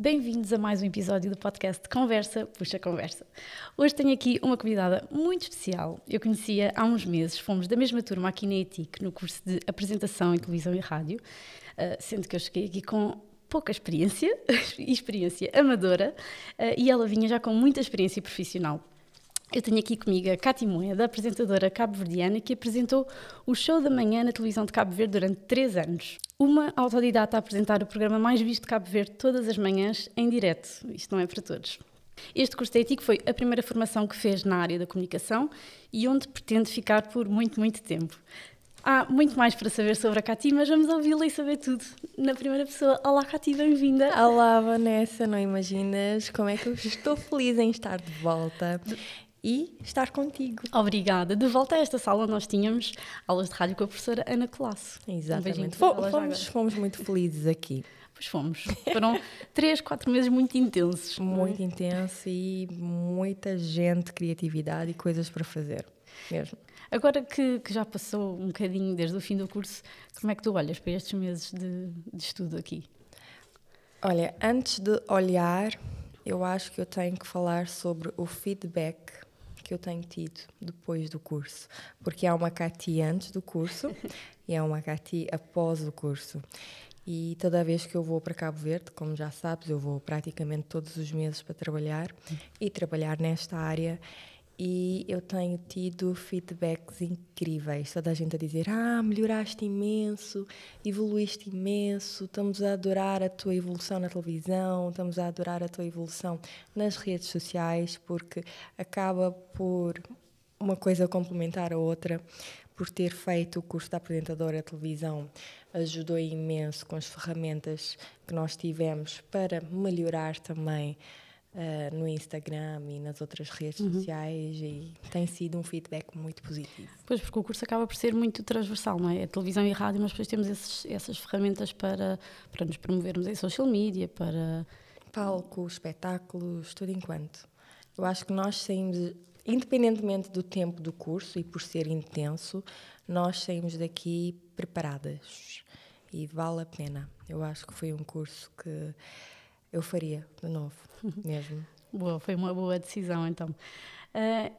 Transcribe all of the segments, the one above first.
Bem-vindos a mais um episódio do podcast Conversa Puxa Conversa. Hoje tenho aqui uma convidada muito especial. Eu conhecia há uns meses, fomos da mesma turma aqui na ETIC, no curso de Apresentação em Televisão e Rádio, eh, sendo que eu cheguei aqui com pouca experiência, experiência amadora, eh, e ela vinha já com muita experiência profissional. Eu tenho aqui comigo a Cátia Moeda, apresentadora cabo-verdiana, que apresentou o show da manhã na televisão de Cabo Verde durante três anos. Uma autodidata a apresentar o programa mais visto de Cabo Verde todas as manhãs em direto. Isto não é para todos. Este curso de ético foi a primeira formação que fez na área da comunicação e onde pretende ficar por muito, muito tempo. Há muito mais para saber sobre a Cati, mas vamos ouvi-la e saber tudo na primeira pessoa. Olá, Cati, bem-vinda. Olá, Vanessa, não imaginas como é que eu estou feliz em estar de volta e estar contigo. Obrigada. De volta a esta sala, nós tínhamos aulas de rádio com a professora Ana Colasso. Exatamente. Um fomos, fomos, fomos muito felizes aqui. Pois fomos. Foram três, quatro meses muito intensos. Muito é? intenso e muita gente, criatividade e coisas para fazer, mesmo. Agora que, que, já passou um bocadinho desde o fim do curso, como é que tu olhas para estes meses de, de estudo aqui? Olha, antes de olhar, eu acho que eu tenho que falar sobre o feedback que eu tenho tido depois do curso, porque há uma CATI antes do curso e há uma CATI após o curso. E toda vez que eu vou para Cabo Verde, como já sabes, eu vou praticamente todos os meses para trabalhar e trabalhar nesta área e eu tenho tido feedbacks incríveis. Toda a gente a dizer: Ah, melhoraste imenso, evoluíste imenso, estamos a adorar a tua evolução na televisão, estamos a adorar a tua evolução nas redes sociais, porque acaba por uma coisa complementar a outra. Por ter feito o curso de apresentadora de televisão, ajudou imenso com as ferramentas que nós tivemos para melhorar também Uh, no Instagram e nas outras redes uhum. sociais e tem sido um feedback muito positivo. Pois, porque o curso acaba por ser muito transversal, não é? É televisão e rádio, mas depois temos esses, essas ferramentas para, para nos promovermos em social media, para... Palco, espetáculos, tudo enquanto. Eu acho que nós saímos, independentemente do tempo do curso e por ser intenso, nós saímos daqui preparadas e vale a pena. Eu acho que foi um curso que eu faria de novo, mesmo. boa, foi uma boa decisão então. Uh,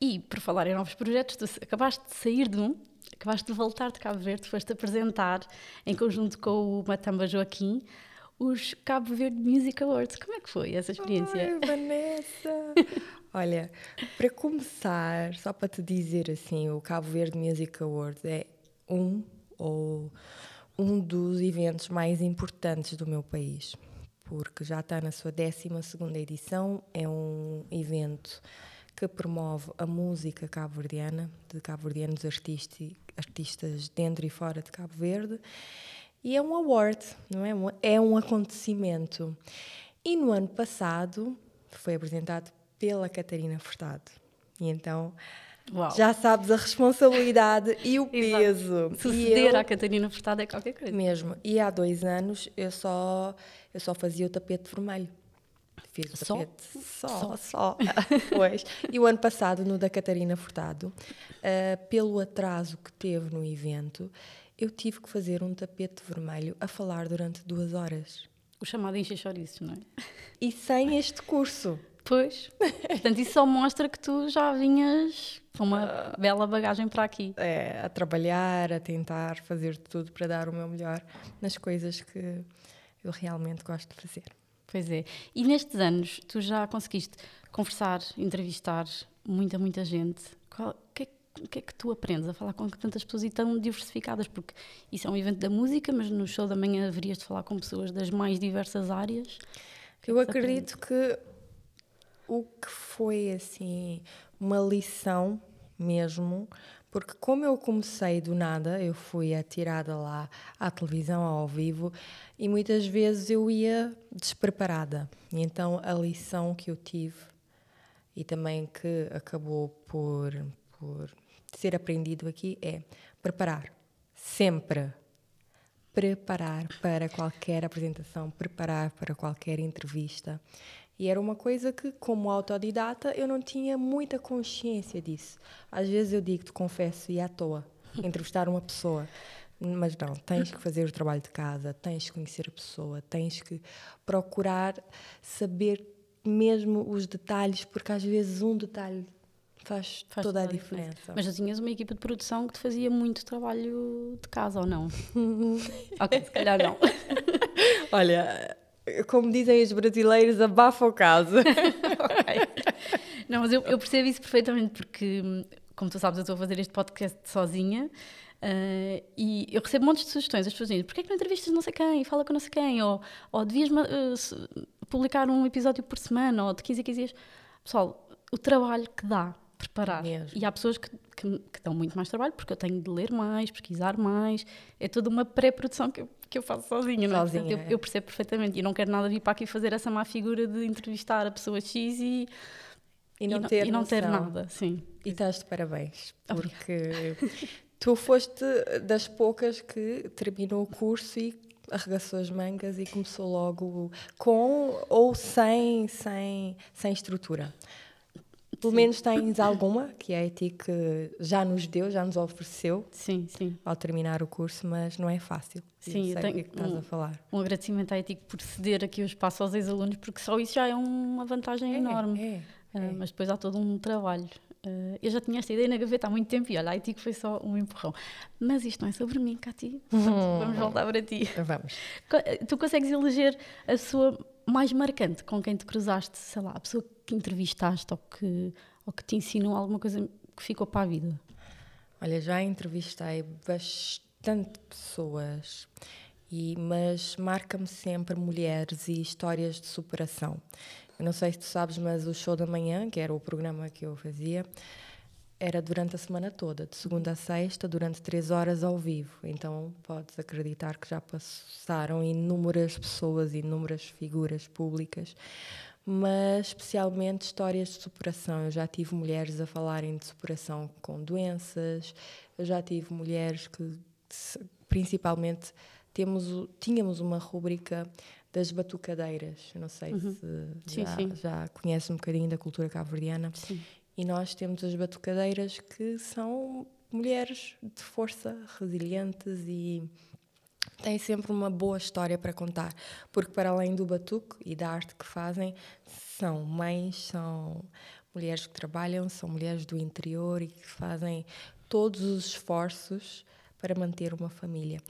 e por falar em novos projetos, tu acabaste de sair de um, acabaste de voltar de Cabo Verde, foste apresentar em conjunto com o Matamba Joaquim os Cabo Verde Music Awards. Como é que foi essa experiência? Ai, Vanessa! Olha, para começar, só para te dizer assim, o Cabo Verde Music Awards é um ou um dos eventos mais importantes do meu país porque já está na sua 12 edição. É um evento que promove a música cabo-verdiana, de cabo-verdianos artistas, dentro e fora de Cabo Verde. E é um award, não é? É um acontecimento. E no ano passado foi apresentado pela Catarina Furtado. E então Uau. já sabes a responsabilidade e o peso. Suceder eu, à Catarina Furtado é qualquer coisa. Mesmo. E há dois anos eu só eu só fazia o tapete vermelho. Fiz o só? tapete só, só. só. pois. E o ano passado, no da Catarina Furtado, uh, pelo atraso que teve no evento, eu tive que fazer um tapete vermelho a falar durante duas horas. O chamado encher chouriços, não é? E sem este curso. Pois. Portanto, isso só mostra que tu já vinhas com uma uh, bela bagagem para aqui. É, a trabalhar, a tentar fazer tudo para dar o meu melhor nas coisas que eu realmente gosto de fazer. Pois é. E nestes anos, tu já conseguiste conversar, entrevistar muita, muita gente. O que, é, que é que tu aprendes a falar com tantas pessoas e tão diversificadas? Porque isso é um evento da música, mas no show da manhã haverias de falar com pessoas das mais diversas áreas. Que eu acredito que o que foi assim uma lição mesmo porque como eu comecei do nada, eu fui atirada lá à televisão ao vivo e muitas vezes eu ia despreparada. E então a lição que eu tive e também que acabou por, por ser aprendido aqui é preparar sempre preparar para qualquer apresentação, preparar para qualquer entrevista. E era uma coisa que, como autodidata, eu não tinha muita consciência disso. Às vezes eu digo, te confesso, e à toa, entrevistar uma pessoa. Mas não, tens que fazer o trabalho de casa, tens que conhecer a pessoa, tens que procurar saber mesmo os detalhes, porque às vezes um detalhe faz, faz toda, toda, a diferença. diferença. Mas já tinhas uma equipa de produção que te fazia muito trabalho de casa, ou não? ok, se calhar não. Olha, como dizem os brasileiros, abafa o caso. okay. Não, mas eu, eu percebo isso perfeitamente, porque, como tu sabes, eu estou a fazer este podcast sozinha. Uh, e eu recebo montes de sugestões. As pessoas dizem: porquê é que não entrevistas não sei quem? Fala com não sei quem? Ou, ou devias uh, publicar um episódio por semana, ou de 15 a 15 dias. Pessoal, o trabalho que dá preparar. Mesmo. E há pessoas que, que, que, dão muito mais trabalho, porque eu tenho de ler mais, pesquisar mais. É toda uma pré-produção que eu, que eu faço sozinha. sozinha não é? eu, eu, percebo perfeitamente. E não quero nada vir para aqui fazer essa má figura de entrevistar a pessoa X e. E não, e ter, e não ter nada, sim. E estás de parabéns, porque tu foste das poucas que terminou o curso e arregaçou as mangas e começou logo com ou sem, sem, sem estrutura. Pelo sim. menos tens alguma, que é a ETI que já nos deu, já nos ofereceu sim, sim. ao terminar o curso, mas não é fácil. Sim, eu, tenho que, é que estás um, a falar. Um agradecimento à ETI por ceder aqui o espaço aos ex-alunos, porque só isso já é uma vantagem é, enorme. É, é. Uh, mas depois há todo um trabalho. Uh, eu já tinha esta ideia na gaveta há muito tempo e olha, a Haiti foi só um empurrão. Mas isto não é sobre mim, Cati. Hum. Vamos voltar para ti. Vamos. Tu consegues eleger a pessoa mais marcante com quem te cruzaste, sei lá, a pessoa que entrevistaste ou que, ou que te ensinou alguma coisa que ficou para a vida? Olha, já entrevistei bastante pessoas, e, mas marca-me sempre mulheres e histórias de superação. Eu não sei se tu sabes, mas o show da manhã, que era o programa que eu fazia, era durante a semana toda, de segunda a sexta, durante três horas ao vivo. Então podes acreditar que já passaram inúmeras pessoas, inúmeras figuras públicas, mas especialmente histórias de superação. Eu já tive mulheres a falarem de superação com doenças, eu já tive mulheres que, principalmente, temos, tínhamos uma rúbrica das batucadeiras. Eu não sei uhum. se já, sim, sim. já conhece um bocadinho da cultura cabo-verdiana. E nós temos as batucadeiras que são mulheres de força, resilientes e têm sempre uma boa história para contar. Porque, para além do batuque e da arte que fazem, são mães, são mulheres que trabalham, são mulheres do interior e que fazem todos os esforços para manter uma família.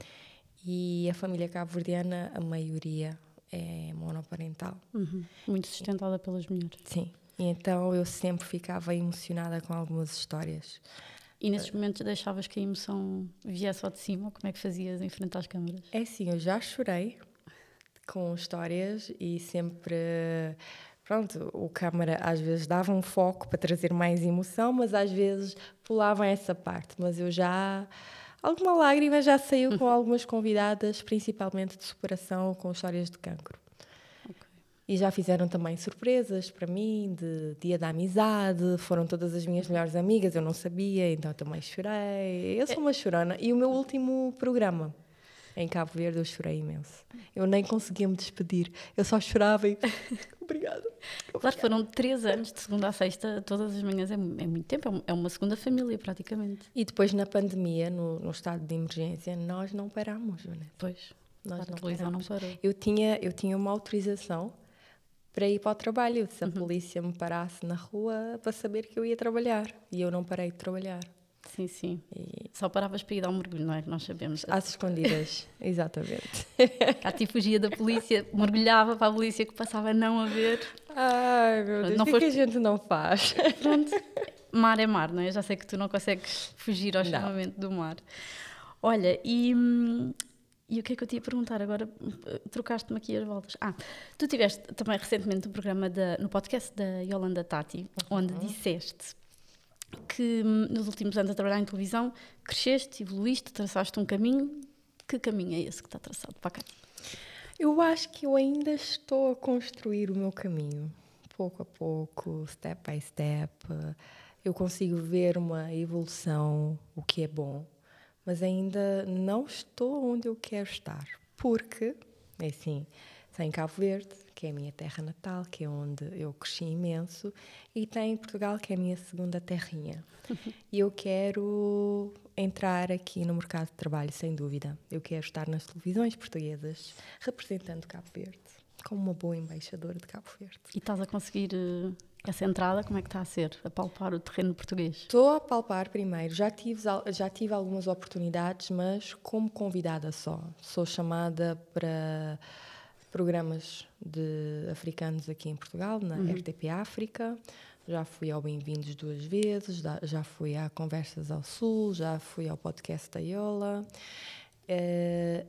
E a família cabo-verdiana, a maioria é monoparental. Uhum. Muito sustentada pelas mulheres. Sim. E então eu sempre ficava emocionada com algumas histórias. E nesses momentos deixavas que a emoção viesse ao de cima? Como é que fazias enfrentar as câmaras? É sim, eu já chorei com histórias e sempre. Pronto, o câmara às vezes dava um foco para trazer mais emoção, mas às vezes pulava essa parte. Mas eu já Alguma lágrima já saiu com algumas convidadas, principalmente de superação com histórias de cancro. E já fizeram também surpresas para mim, de dia da amizade, foram todas as minhas melhores amigas, eu não sabia, então também chorei. Eu sou uma chorona. E o meu último programa, em Cabo Verde, eu chorei imenso. Eu nem conseguia me despedir, eu só chorava e. Obrigada. Claro, foram três anos, de segunda a sexta, todas as manhãs, é, é muito tempo, é, é uma segunda família praticamente. E depois na pandemia, no, no estado de emergência, nós não parámos, né? Pois. Nós a não televisão não parou. Eu tinha, eu tinha uma autorização para ir para o trabalho. Se a uhum. polícia me parasse na rua para saber que eu ia trabalhar. E eu não parei de trabalhar. Sim, sim. E... Só paravas para ir dar um mergulho, não é? Nós sabemos. Às escondidas, exatamente. Cátia fugia da polícia, mergulhava para a polícia que passava não a ver. Ai, meu Deus, o que, foste... que a gente não faz? Pronto, mar é mar, não é? Eu já sei que tu não consegues fugir ao chamamento do mar. Olha, e, e o que é que eu te ia perguntar agora? Trocaste-me aqui as voltas. Ah, tu tiveste também recentemente um programa da, no podcast da Yolanda Tati, onde uhum. disseste que hum, nos últimos anos a trabalhar em televisão cresceste, evoluíste, traçaste um caminho. Que caminho é esse que está traçado para cá? Eu acho que eu ainda estou a construir o meu caminho, pouco a pouco, step by step. Eu consigo ver uma evolução, o que é bom, mas ainda não estou onde eu quero estar, porque, é assim, em Cabo Verde, que é a minha terra natal, que é onde eu cresci imenso, e tem Portugal, que é a minha segunda terrinha. e eu quero entrar aqui no mercado de trabalho, sem dúvida. Eu quero estar nas televisões portuguesas, representando Cabo Verde, como uma boa embaixadora de Cabo Verde. E estás a conseguir uh, essa entrada? Como é que está a ser? A palpar o terreno português? Estou a palpar primeiro. Já tive, já tive algumas oportunidades, mas como convidada só. Sou chamada para programas de africanos aqui em Portugal, na uhum. RTP África. Já fui ao Bem-vindos duas vezes, já fui a Conversas ao Sul, já fui ao podcast da Iola. Uh,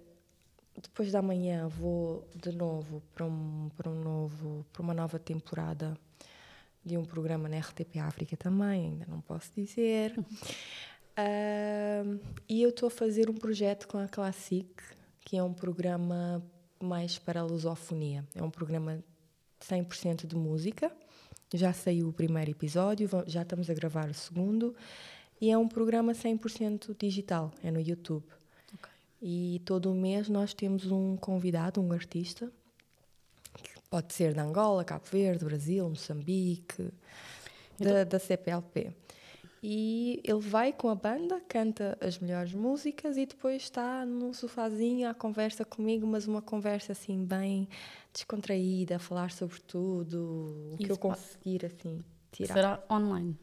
depois da manhã vou de novo para um, para um novo para uma nova temporada de um programa na RTP África também, ainda não posso dizer. Uh, e eu estou a fazer um projeto com a Classic, que é um programa mais para a lusofonia. É um programa 100% de música. Já saiu o primeiro episódio, já estamos a gravar o segundo. E é um programa 100% digital, é no YouTube. Okay. E todo mês nós temos um convidado, um artista, pode ser de Angola, Cabo Verde, Brasil, Moçambique, então... da, da CPLP. E ele vai com a banda, canta as melhores músicas e depois está no sofazinho à conversa comigo, mas uma conversa assim bem descontraída, a falar sobre tudo, o que eu conseguir assim tirar. Será online?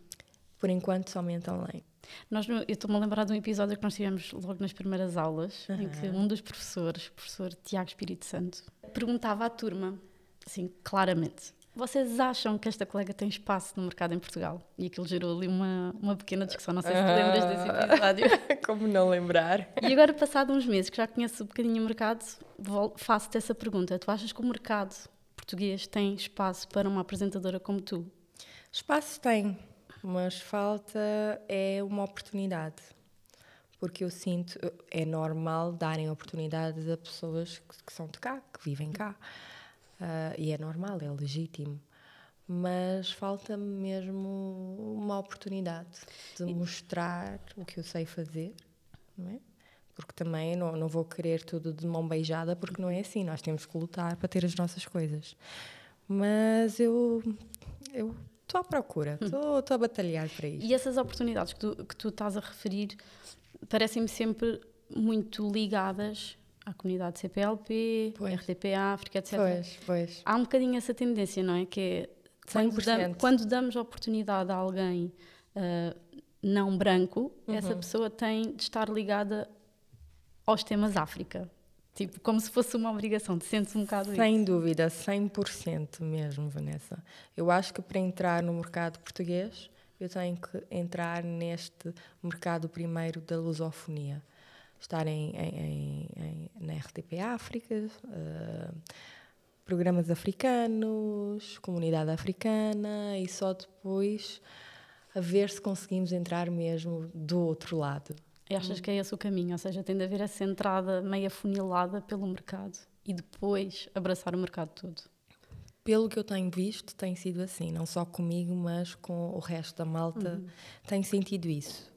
Por enquanto somente online. Nós, eu estou-me a lembrar de um episódio que nós tivemos logo nas primeiras aulas, uhum. em que um dos professores, o professor Tiago Espírito Santo, perguntava à turma, assim, claramente, vocês acham que esta colega tem espaço no mercado em Portugal? E aquilo gerou ali uma, uma pequena discussão. Não sei se te lembras desse ah. episódio. Como não lembrar? E agora, passado uns meses que já conheço um bocadinho o mercado, faço-te essa pergunta. Tu achas que o mercado português tem espaço para uma apresentadora como tu? Espaço tem, mas falta é uma oportunidade. Porque eu sinto, é normal darem oportunidades a pessoas que, que são de cá, que vivem cá. Uh, e é normal, é legítimo. Mas falta-me mesmo uma oportunidade de mostrar o que eu sei fazer, não é? Porque também não, não vou querer tudo de mão beijada, porque não é assim. Nós temos que lutar para ter as nossas coisas. Mas eu eu estou à procura, estou a batalhar para isso. E essas oportunidades que tu, que tu estás a referir parecem-me sempre muito ligadas à comunidade CPLP, pois. RTP África, etc. Pois, pois. Há um bocadinho essa tendência, não é? Que é quando, dam, quando damos oportunidade a alguém uh, não branco, uhum. essa pessoa tem de estar ligada aos temas África. Tipo, como se fosse uma obrigação, te sentes um bocado Sem isso. dúvida, 100% mesmo, Vanessa. Eu acho que para entrar no mercado português, eu tenho que entrar neste mercado primeiro da lusofonia estar em, em, em, na RTP África, uh, programas africanos, comunidade africana e só depois a ver se conseguimos entrar mesmo do outro lado. E achas que é esse o caminho? Ou seja, tem de haver essa entrada meio afunilada pelo mercado e depois abraçar o mercado todo? Pelo que eu tenho visto, tem sido assim, não só comigo, mas com o resto da malta, uhum. tenho sentido isso.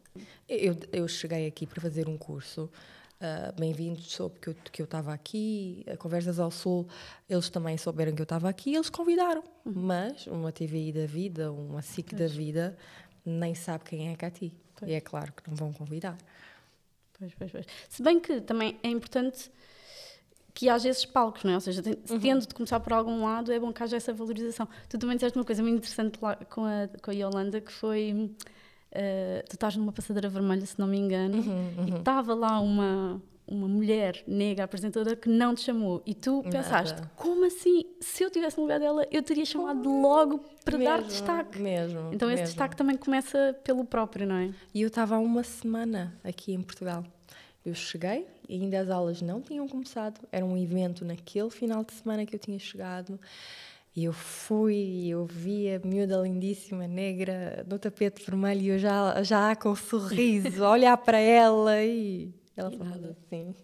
Eu, eu cheguei aqui para fazer um curso. Uh, Bem-vindos, soube que eu, que eu estava aqui. Conversas ao Sul, eles também souberam que eu estava aqui eles convidaram. Uhum. Mas uma TVI da vida, uma SIC da vida, nem sabe quem é Cati. Pois. E é claro que não vão convidar. Pois, pois, pois. Se bem que também é importante que haja esses palcos, não é? Ou seja, uhum. tendo de começar por algum lado, é bom que haja essa valorização. Tu também disseste uma coisa muito interessante lá com a, com a Yolanda, que foi Uh, tu estás numa passadeira vermelha, se não me engano, uhum, uhum. e estava lá uma, uma mulher negra apresentadora que não te chamou. E tu Nada. pensaste, como assim? Se eu tivesse no lugar dela, eu teria chamado logo para mesmo, dar destaque. Mesmo. Então esse mesmo. destaque também começa pelo próprio, não é? E eu estava há uma semana aqui em Portugal. Eu cheguei e ainda as aulas não tinham começado. Era um evento naquele final de semana que eu tinha chegado. E eu fui, eu vi a miúda lindíssima, negra, no tapete vermelho, e eu já, já com um sorriso, a olhar para ela e ela falava assim.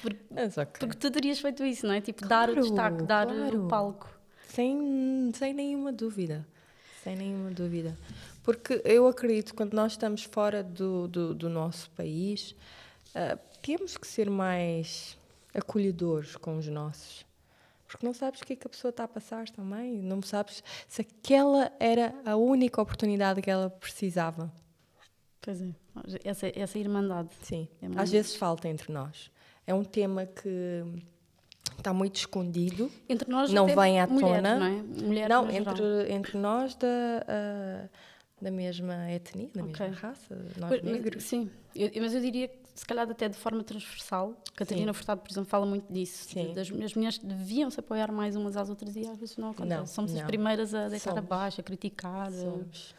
Porque, porque tu terias feito isso, não é? Tipo, claro, dar o destaque, dar claro. o palco. Sem, sem nenhuma dúvida. Sem nenhuma dúvida. Porque eu acredito que quando nós estamos fora do, do, do nosso país, uh, temos que ser mais acolhedores com os nossos porque não sabes o que é que a pessoa está a passar também, não sabes se aquela era a única oportunidade que ela precisava. Pois é. Essa, essa irmandade. Sim, É às vezes falta entre nós. É um tema que está muito escondido. Entre nós Não vem à mulheres, tona. não é? Mulheres não, geral. entre, entre nós da, ah, da mesma etnia, da Ok. mesma raça, nós Pois, negros. sim, Eu- mas eu diria que se calhar até de forma transversal. Catarina Furtado, por exemplo, fala muito disso. Sim. Das, as mulheres deviam se apoiar mais umas às outras e às vezes não acontece. Não, Somos as não. primeiras a deitar Somos. abaixo, a criticar. Somos.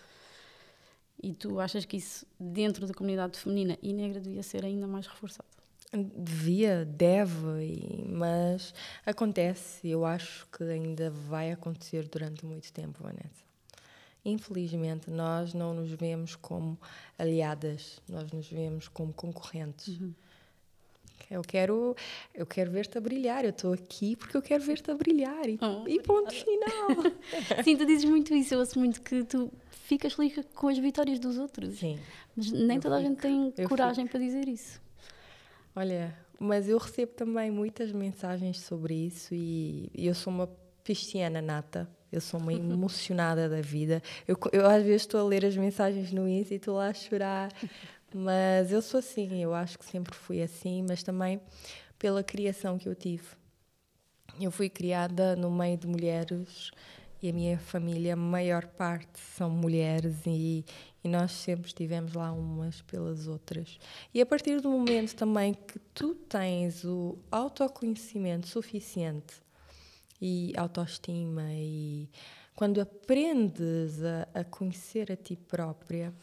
E tu achas que isso, dentro da comunidade feminina e negra, devia ser ainda mais reforçado? Devia, deve, mas acontece. Eu acho que ainda vai acontecer durante muito tempo, Vanessa. Infelizmente, nós não nos vemos como aliadas, nós nos vemos como concorrentes. Eu quero, eu quero ver-te a brilhar. Eu estou aqui porque eu quero ver-te a brilhar. E, Oh, e ponto final. Sim, tu dizes muito isso. Eu ouço muito que tu ficas feliz com as vitórias dos outros. Sim. Mas nem Eu toda a gente tem coragem para dizer isso. Olha, mas eu recebo também muitas mensagens sobre isso e eu sou uma pisciana nata. Eu sou uma emocionada da vida. Eu, eu às vezes estou a ler as mensagens no Insta e estou lá a chorar. Mas eu sou assim, eu acho que sempre fui assim, mas também pela criação que eu tive. Eu fui criada no meio de mulheres e a minha família, a maior parte, são mulheres e, e nós sempre estivemos lá umas pelas outras. E a partir do momento também que tu tens o autoconhecimento suficiente e autoestima e quando aprendes a, a conhecer a ti própria,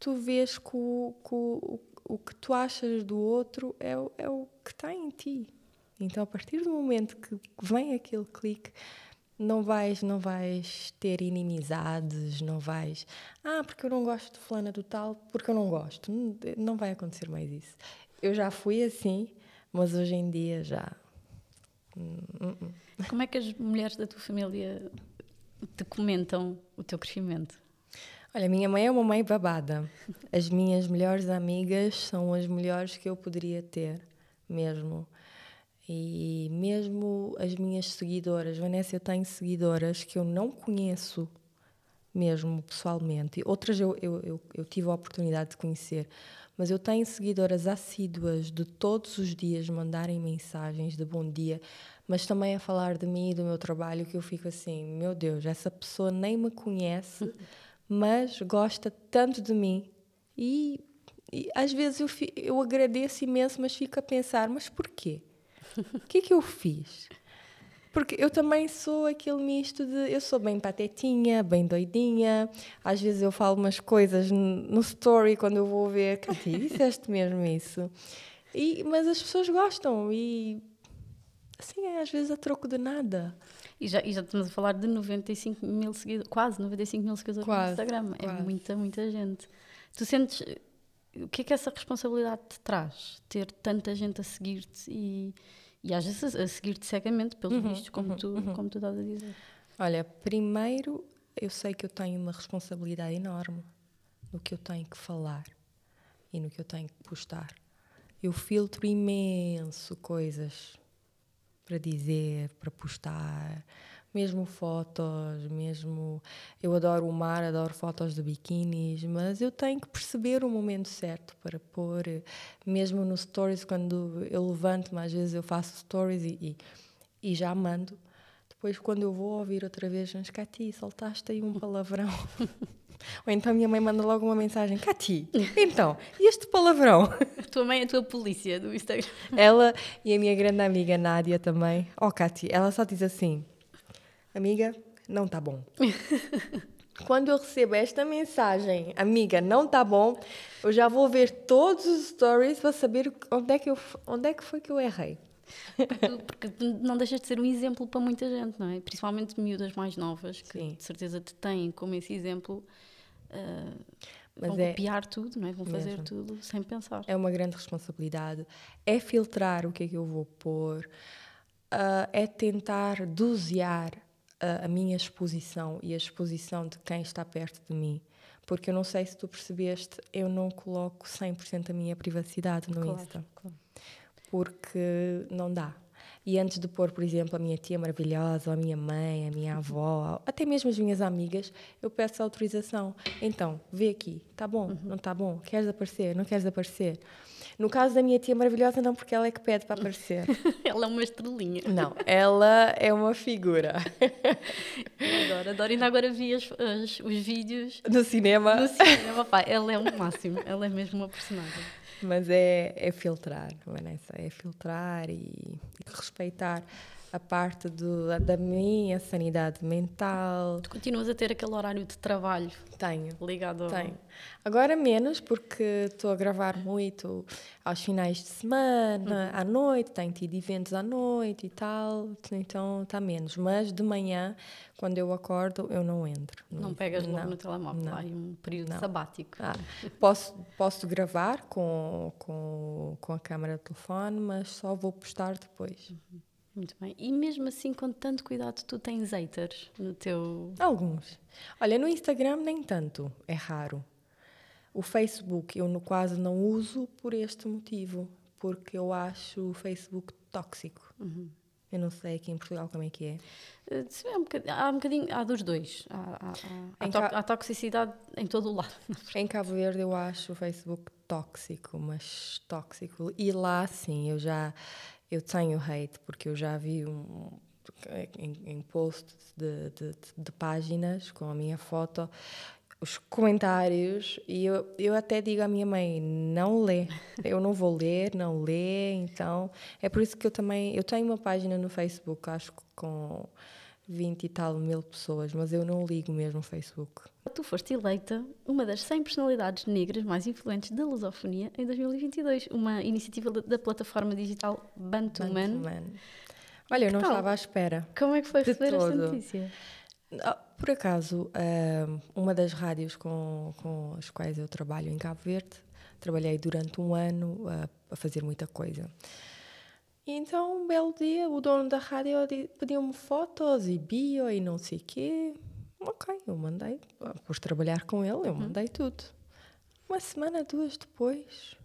tu vês que o, que o, o que tu achas do outro é, é o que está em ti. Então, a partir do momento que vem aquele clique, não vais, não vais ter inimizades, não vais, ah, porque eu não gosto de fulana do tal, porque eu não gosto. Não, não vai acontecer mais isso. Eu já fui assim, mas hoje em dia já. hum, hum, hum. Como é que as mulheres da tua família te comentam o teu crescimento? Olha, minha mãe é uma mãe babada. As minhas melhores amigas são as melhores que eu poderia ter, mesmo. E mesmo as minhas seguidoras, Vanessa, eu tenho seguidoras que eu não conheço mesmo pessoalmente. Outras eu, eu, eu, eu tive a oportunidade de conhecer, mas eu tenho seguidoras assíduas de todos os dias mandarem mensagens de bom dia, mas também a falar de mim e do meu trabalho, que eu fico assim: meu Deus, essa pessoa nem me conhece, mas gosta tanto de mim. E, e às vezes eu, eu agradeço imenso, mas fico a pensar: mas porquê? O que é que eu fiz? Porque eu também sou aquele misto de. Eu sou bem patetinha, bem doidinha. Às vezes eu falo umas coisas no story quando eu vou ver. Cati, disseste mesmo isso. E, mas as pessoas gostam e. Assim, é às vezes a troco de nada. E já, e já estamos a falar de 95 mil seguidores, quase 95 mil seguidores Quase, no Instagram. É quase. muita, muita gente. Tu sentes. O que é que essa responsabilidade te traz? Ter tanta gente a seguir-te e, e às vezes a, seguir-te cegamente, pelos Uhum, vistos, como, tu, como tu estás a dizer. Olha, primeiro eu sei que eu tenho uma responsabilidade enorme no que eu tenho que falar e no que eu tenho que postar. Eu filtro imenso coisas para dizer, para postar, mesmo fotos, mesmo eu adoro o mar, adoro fotos de biquínis, mas eu tenho que perceber o momento certo para pôr, mesmo no stories quando eu levanto-me, às vezes eu faço stories e, e, e já mando. Depois, quando eu vou ouvir outra vez, mas Cati, soltaste aí um palavrão. Ou então a minha mãe manda logo uma mensagem: Cati, então, e este palavrão? A tua mãe é a tua polícia do Instagram. Ela e a minha grande amiga Nádia também. Oh, Cati, ela só diz assim: Amiga, não tá bom. Quando eu recebo esta mensagem, amiga, não tá bom, eu já vou ver todos os stories para saber onde é que, eu, onde é que foi que eu errei. Porque não deixas de ser um exemplo para muita gente, não é? Principalmente miúdas mais novas, que Sim. de certeza te têm como esse exemplo. Mas vão é- copiar tudo, não é? Vão fazer Mesmo. tudo sem pensar. É uma grande responsabilidade. É filtrar o que é que eu vou pôr, ah, é tentar dosear ah, a minha exposição e a exposição de quem está perto de mim. Porque eu não sei se tu percebeste, eu não coloco 100% a minha privacidade no Claro, Insta. claro. Porque não dá. E antes de pôr, por exemplo, a minha tia maravilhosa, ou a minha mãe, a minha avó, até mesmo as minhas amigas, eu peço autorização. Então, vê aqui, tá bom, uhum. não tá bom? Queres aparecer? Não queres aparecer? No caso da minha tia maravilhosa, não, porque ela é que pede para aparecer. ela é uma estrelinha. Não, ela é uma figura. adoro, adoro. Ainda agora vi as, as, os vídeos. No cinema. No cinema, pá, ela é o máximo. Ela é mesmo uma personagem. Mas é, é filtrar, Vanessa, é filtrar e, e respeitar a parte do, da minha sanidade mental. Tu continuas a ter aquele horário de trabalho? Tenho. Ligado ao... Tenho. Agora menos, porque estou a gravar muito aos finais de semana, uhum. à noite, tenho tido eventos à noite e tal, então está menos. Mas de manhã, quando eu acordo, eu não entro. Não pegas logo no telemóvel, não. há um período não. sabático. Ah, posso, posso gravar com, com, com a câmera de telefone, mas só vou postar depois. Uhum. Muito bem. E mesmo assim, com tanto cuidado, tu tens haters no teu. Alguns. Olha, no Instagram nem tanto, é raro. O Facebook eu no quase não uso por este motivo, porque eu acho o Facebook tóxico. Uhum. Eu não sei aqui em Portugal como é que é. Eh, é um há um bocadinho, há dos dois. Há, há, há, to, há, toxicidade em todo o lado. Em Cabo Verde eu acho o Facebook tóxico, mas tóxico. E lá sim, eu já eu tenho hate, porque eu já vi um, em, em posts de, de, de, páginas com a minha foto os comentários e eu, eu até digo à minha mãe não lê. Eu não vou ler não lê então. É por isso que eu também eu tenho uma página no Facebook acho que com 20 e tal mil pessoas mas eu não ligo mesmo o Facebook Tu foste eleita uma das 100 personalidades negras mais influentes da lusofonia em 2022, uma iniciativa da plataforma digital Bantuman. Bantuman. Olha, eu não estava à espera. Como é que foi receber esta notícia? Ah, por acaso, ah, uma das rádios com, com as quais eu trabalho em Cabo Verde, trabalhei durante um ano a, a fazer muita coisa. E então, um belo dia, o dono da rádio pediu-me fotos e bio e não sei o quê. Ok, eu mandei. Depois trabalhar com ele, eu uhum. mandei tudo. Uma semana, duas depois,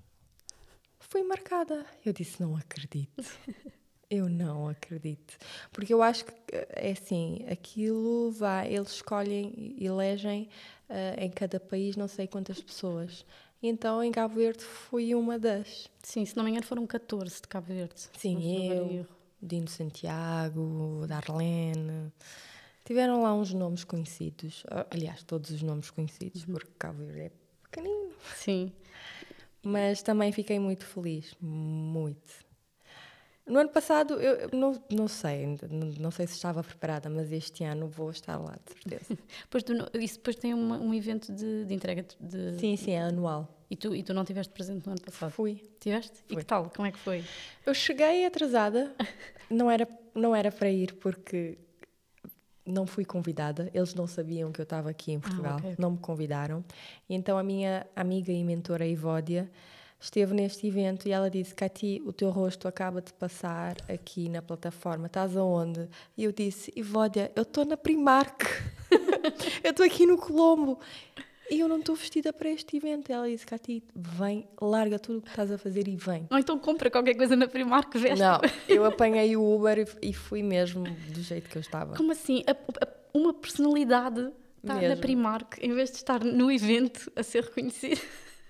fui marcada. Eu disse: Não acredito. Eu não acredito. Porque eu acho que é assim: aquilo vai. Eles escolhem, elegem uh, em cada país não sei quantas pessoas. Então, em Cabo Verde, fui uma das. Sim, se não me engano, foram 14 de Cabo Verde. Sim, eu, Dino Santiago, Darlene. Tiveram lá uns nomes conhecidos, aliás, todos os nomes conhecidos, uhum. porque Cabo Verde é pequenino. Sim. Mas também fiquei muito feliz, muito. No ano passado, eu não, não sei, não sei se estava preparada, mas este ano vou estar lá, de certeza. pois tu, isso depois tem uma, um evento de, de entrega de... Sim, sim, é anual. E tu, e tu não tiveste presente no ano passado? Fui. Tiveste? Fui. E que tal? Como é que foi? Eu cheguei atrasada, não era, não era para ir porque não fui convidada, eles não sabiam que eu estava aqui em ah, Portugal, ah, okay. não me convidaram. E então a minha amiga e mentora Ivódia esteve neste evento e ela disse: Cati, o teu rosto acaba de passar aqui na plataforma, estás aonde? E eu disse: Ivódia, eu estou na Primark, eu estou aqui no Colombo. E eu não estou vestida para este evento. Ela disse, Cati, vem, larga tudo o que estás a fazer e vem. Ou então compra qualquer coisa na Primark, veste. Não, eu apanhei o Uber e, fui mesmo do jeito que eu estava. Como assim? A, a, uma personalidade está na Primark em vez de estar no evento a ser reconhecida?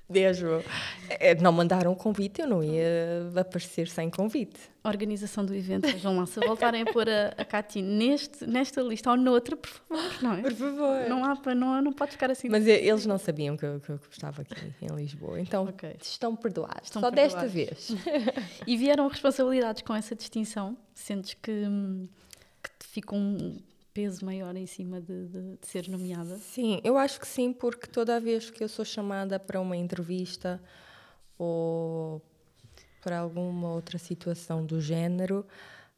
Mesmo. É, não mandaram um convite, eu não ia aparecer sem convite. organização do evento, vejam lá, se voltarem a pôr a, a Cati neste, nesta lista ou noutra, por favor, não é? Por favor. Não, há, não, não pode ficar assim. Mas eles não sabiam que eu, que eu estava aqui em Lisboa, então okay. estão perdoados, estão só perdoados. desta vez. e vieram responsabilidades com essa distinção? Sentes que, que te ficam peso maior em cima de, de, de, ser nomeada? Sim, eu acho que sim, porque toda vez que eu sou chamada para uma entrevista ou para alguma outra situação do género,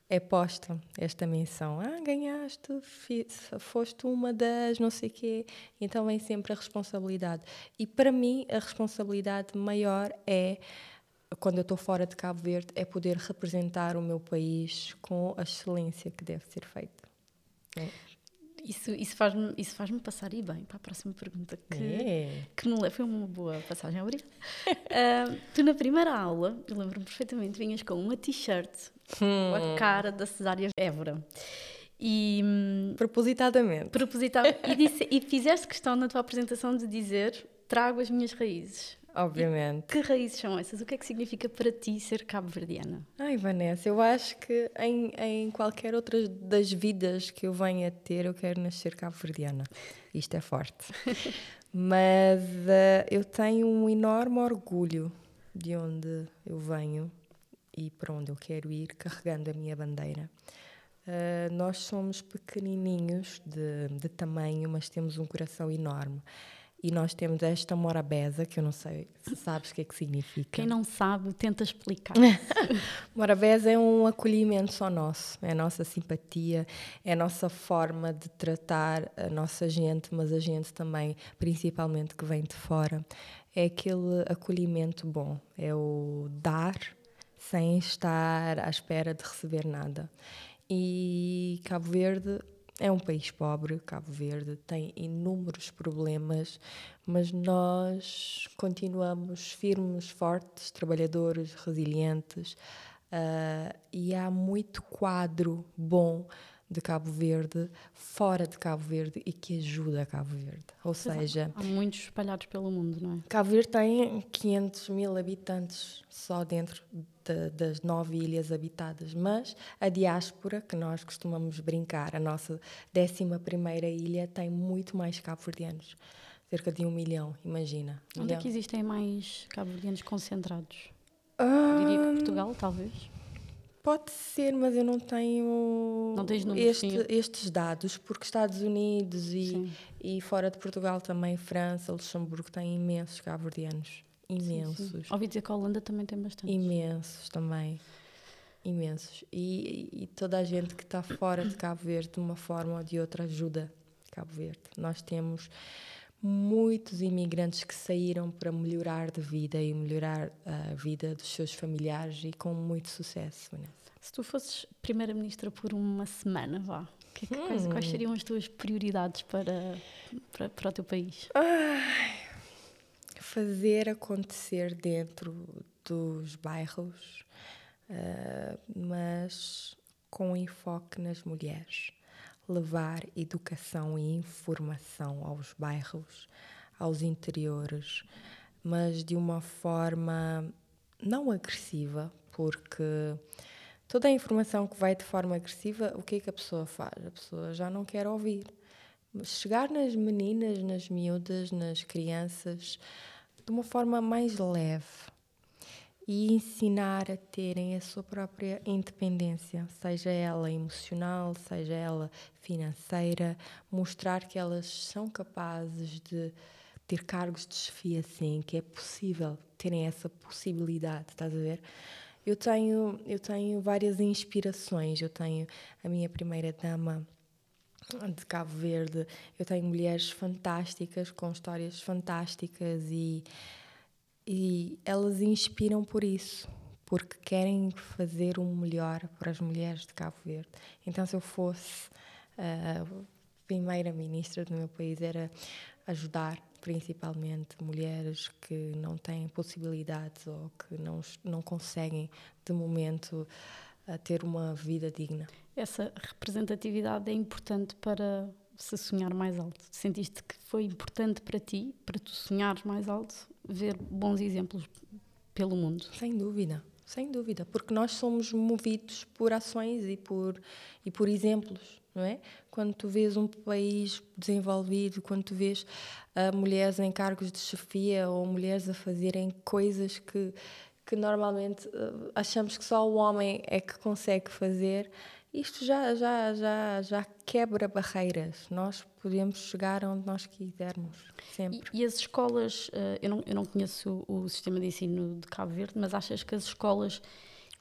é posta esta menção. Ah, ganhaste, foste uma das, não sei quê. Então vem sempre a responsabilidade. E para mim, a responsabilidade maior é, quando eu estou fora de Cabo Verde, é poder representar o meu país com a excelência que deve ser feita. É. Isso, isso faz-me isso faz passar e bem para a próxima pergunta, que, É. que não foi uma boa passagem, obrigada. Ah, tu, na primeira aula, eu lembro-me perfeitamente, vinhas com uma t-shirt com Hum. a cara da Cesária Évora. E hum, Propositadamente. proposital e, disse, e fizeste questão na tua apresentação de dizer trago as minhas raízes. Obviamente. Que raízes são essas? O que é que significa para ti ser cabo-verdiana? Ai, Vanessa, eu acho que em, em qualquer outra das vidas que eu venha a ter, eu quero nascer cabo-verdiana. Isto é forte. Mas eh, eu tenho um enorme orgulho de onde eu venho e para onde eu quero ir, carregando a minha bandeira. Eh, nós somos pequenininhos de, de tamanho, mas temos um coração enorme. E nós temos esta morabeza, que eu não sei se sabes o que é que significa. Quem não sabe, tenta explicar. Morabeza é um acolhimento só nosso, é a nossa simpatia, é a nossa forma de tratar a nossa gente, mas a gente também, principalmente que vem de fora. É aquele acolhimento bom, é o dar sem estar à espera de receber nada. E Cabo Verde é um país pobre, Cabo Verde tem inúmeros problemas, mas nós continuamos firmes, fortes, trabalhadores, resilientes, ah, e há muito quadro bom de Cabo Verde, fora de Cabo Verde e que ajuda Cabo Verde. Ou seja, Há muitos espalhados pelo mundo, não é? Cabo Verde tem 500 mil habitantes só dentro de- das nove ilhas habitadas, mas a diáspora, que nós costumamos brincar, a nossa 11 ilha, tem muito mais cabo-verdianos. Cerca de um milhão, imagina. Onde é Milhão. que existem mais cabo-verdianos concentrados? Ah, Diria que Portugal, talvez. Pode ser, mas eu não tenho Não tens números, este- sim. estes dados, porque Estados Unidos e, Sim. e fora de Portugal também, França, Luxemburgo, têm imensos cabo-verdianos. Imensos. Ouvi dizer que a Holanda também tem bastante. Imensos também. Imensos. E, e toda a gente que está fora de Cabo Verde, de uma forma ou de outra, ajuda Cabo Verde. Nós temos muitos imigrantes que saíram para melhorar de vida e melhorar a vida dos seus familiares e com muito sucesso. Se tu fosses primeira-ministra por uma semana, vá, que é que- quais, quais Hum. seriam as tuas prioridades para, para, para o teu país? fazer acontecer dentro dos bairros, ah, mas com enfoque nas mulheres. Levar educação e informação aos bairros, aos interiores, mas de uma forma não agressiva, porque toda a informação que vai de forma agressiva, o que é que a pessoa faz? A pessoa já não quer ouvir. Chegar nas meninas, nas miúdas, nas crianças, de uma forma mais leve e ensinar a terem a sua própria independência, seja ela emocional, seja ela financeira, mostrar que elas são capazes de ter cargos de chefia sim, que é possível terem essa possibilidade, estás a ver? Eu tenho, eu tenho várias inspirações, eu tenho a minha primeira dama de Cabo Verde. Eu tenho mulheres fantásticas, com histórias fantásticas e, e elas inspiram por isso, porque querem fazer o melhor para as mulheres de Cabo Verde. Então, se eu fosse a primeira-ministra do meu país, era ajudar principalmente mulheres que não têm possibilidades ou que não, não conseguem, de momento, a ter uma vida digna. Essa representatividade é importante para se sonhar mais alto. Sentiste que foi importante para ti, para tu sonhares mais alto, ver bons exemplos pelo mundo? Sem dúvida, sem dúvida, porque nós somos movidos por ações e por, e por exemplos, não é? Quando tu vês um país desenvolvido, quando tu vês uh, mulheres em cargos de chefia ou mulheres a fazerem coisas que, que normalmente uh, achamos que só o homem é que consegue fazer, isto já, já, já, já quebra barreiras. Nós podemos chegar onde nós quisermos, sempre. E, e as escolas, uh, eu, não, eu não conheço o, o sistema de ensino de Cabo Verde, mas achas que as escolas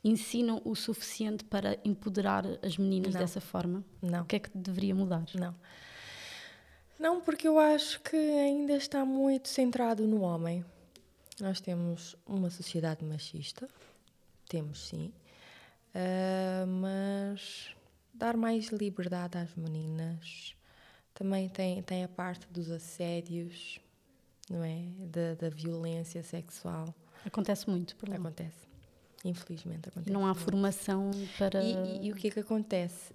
ensinam o suficiente para empoderar as meninas Não. dessa forma? Não. O que é que deveria mudar? Não. Não, porque eu acho que ainda está muito centrado no homem. Nós temos uma sociedade machista, temos sim, uh, mas dar mais liberdade às meninas, Também tem, tem a parte dos assédios, não é? Da, da violência sexual. Acontece muito por lá. Acontece. Infelizmente acontece. Não há muito. formação para. E, e- e o que é que acontece?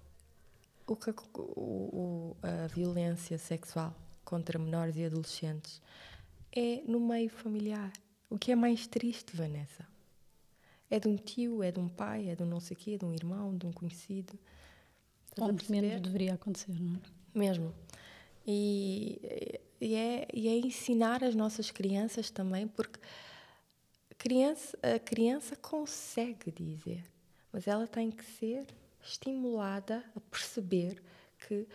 O que, o, o- a violência sexual contra menores e adolescentes é no meio familiar. O que é mais triste, Vanessa? É de um tio, é de um pai, é de um não sei quê, de um irmão, de um conhecido. Estás Onde menos deveria acontecer, não é? Mesmo. E, e é, e é ensinar as nossas crianças também, porque criança, a criança consegue dizer, mas ela tem que ser estimulada a perceber que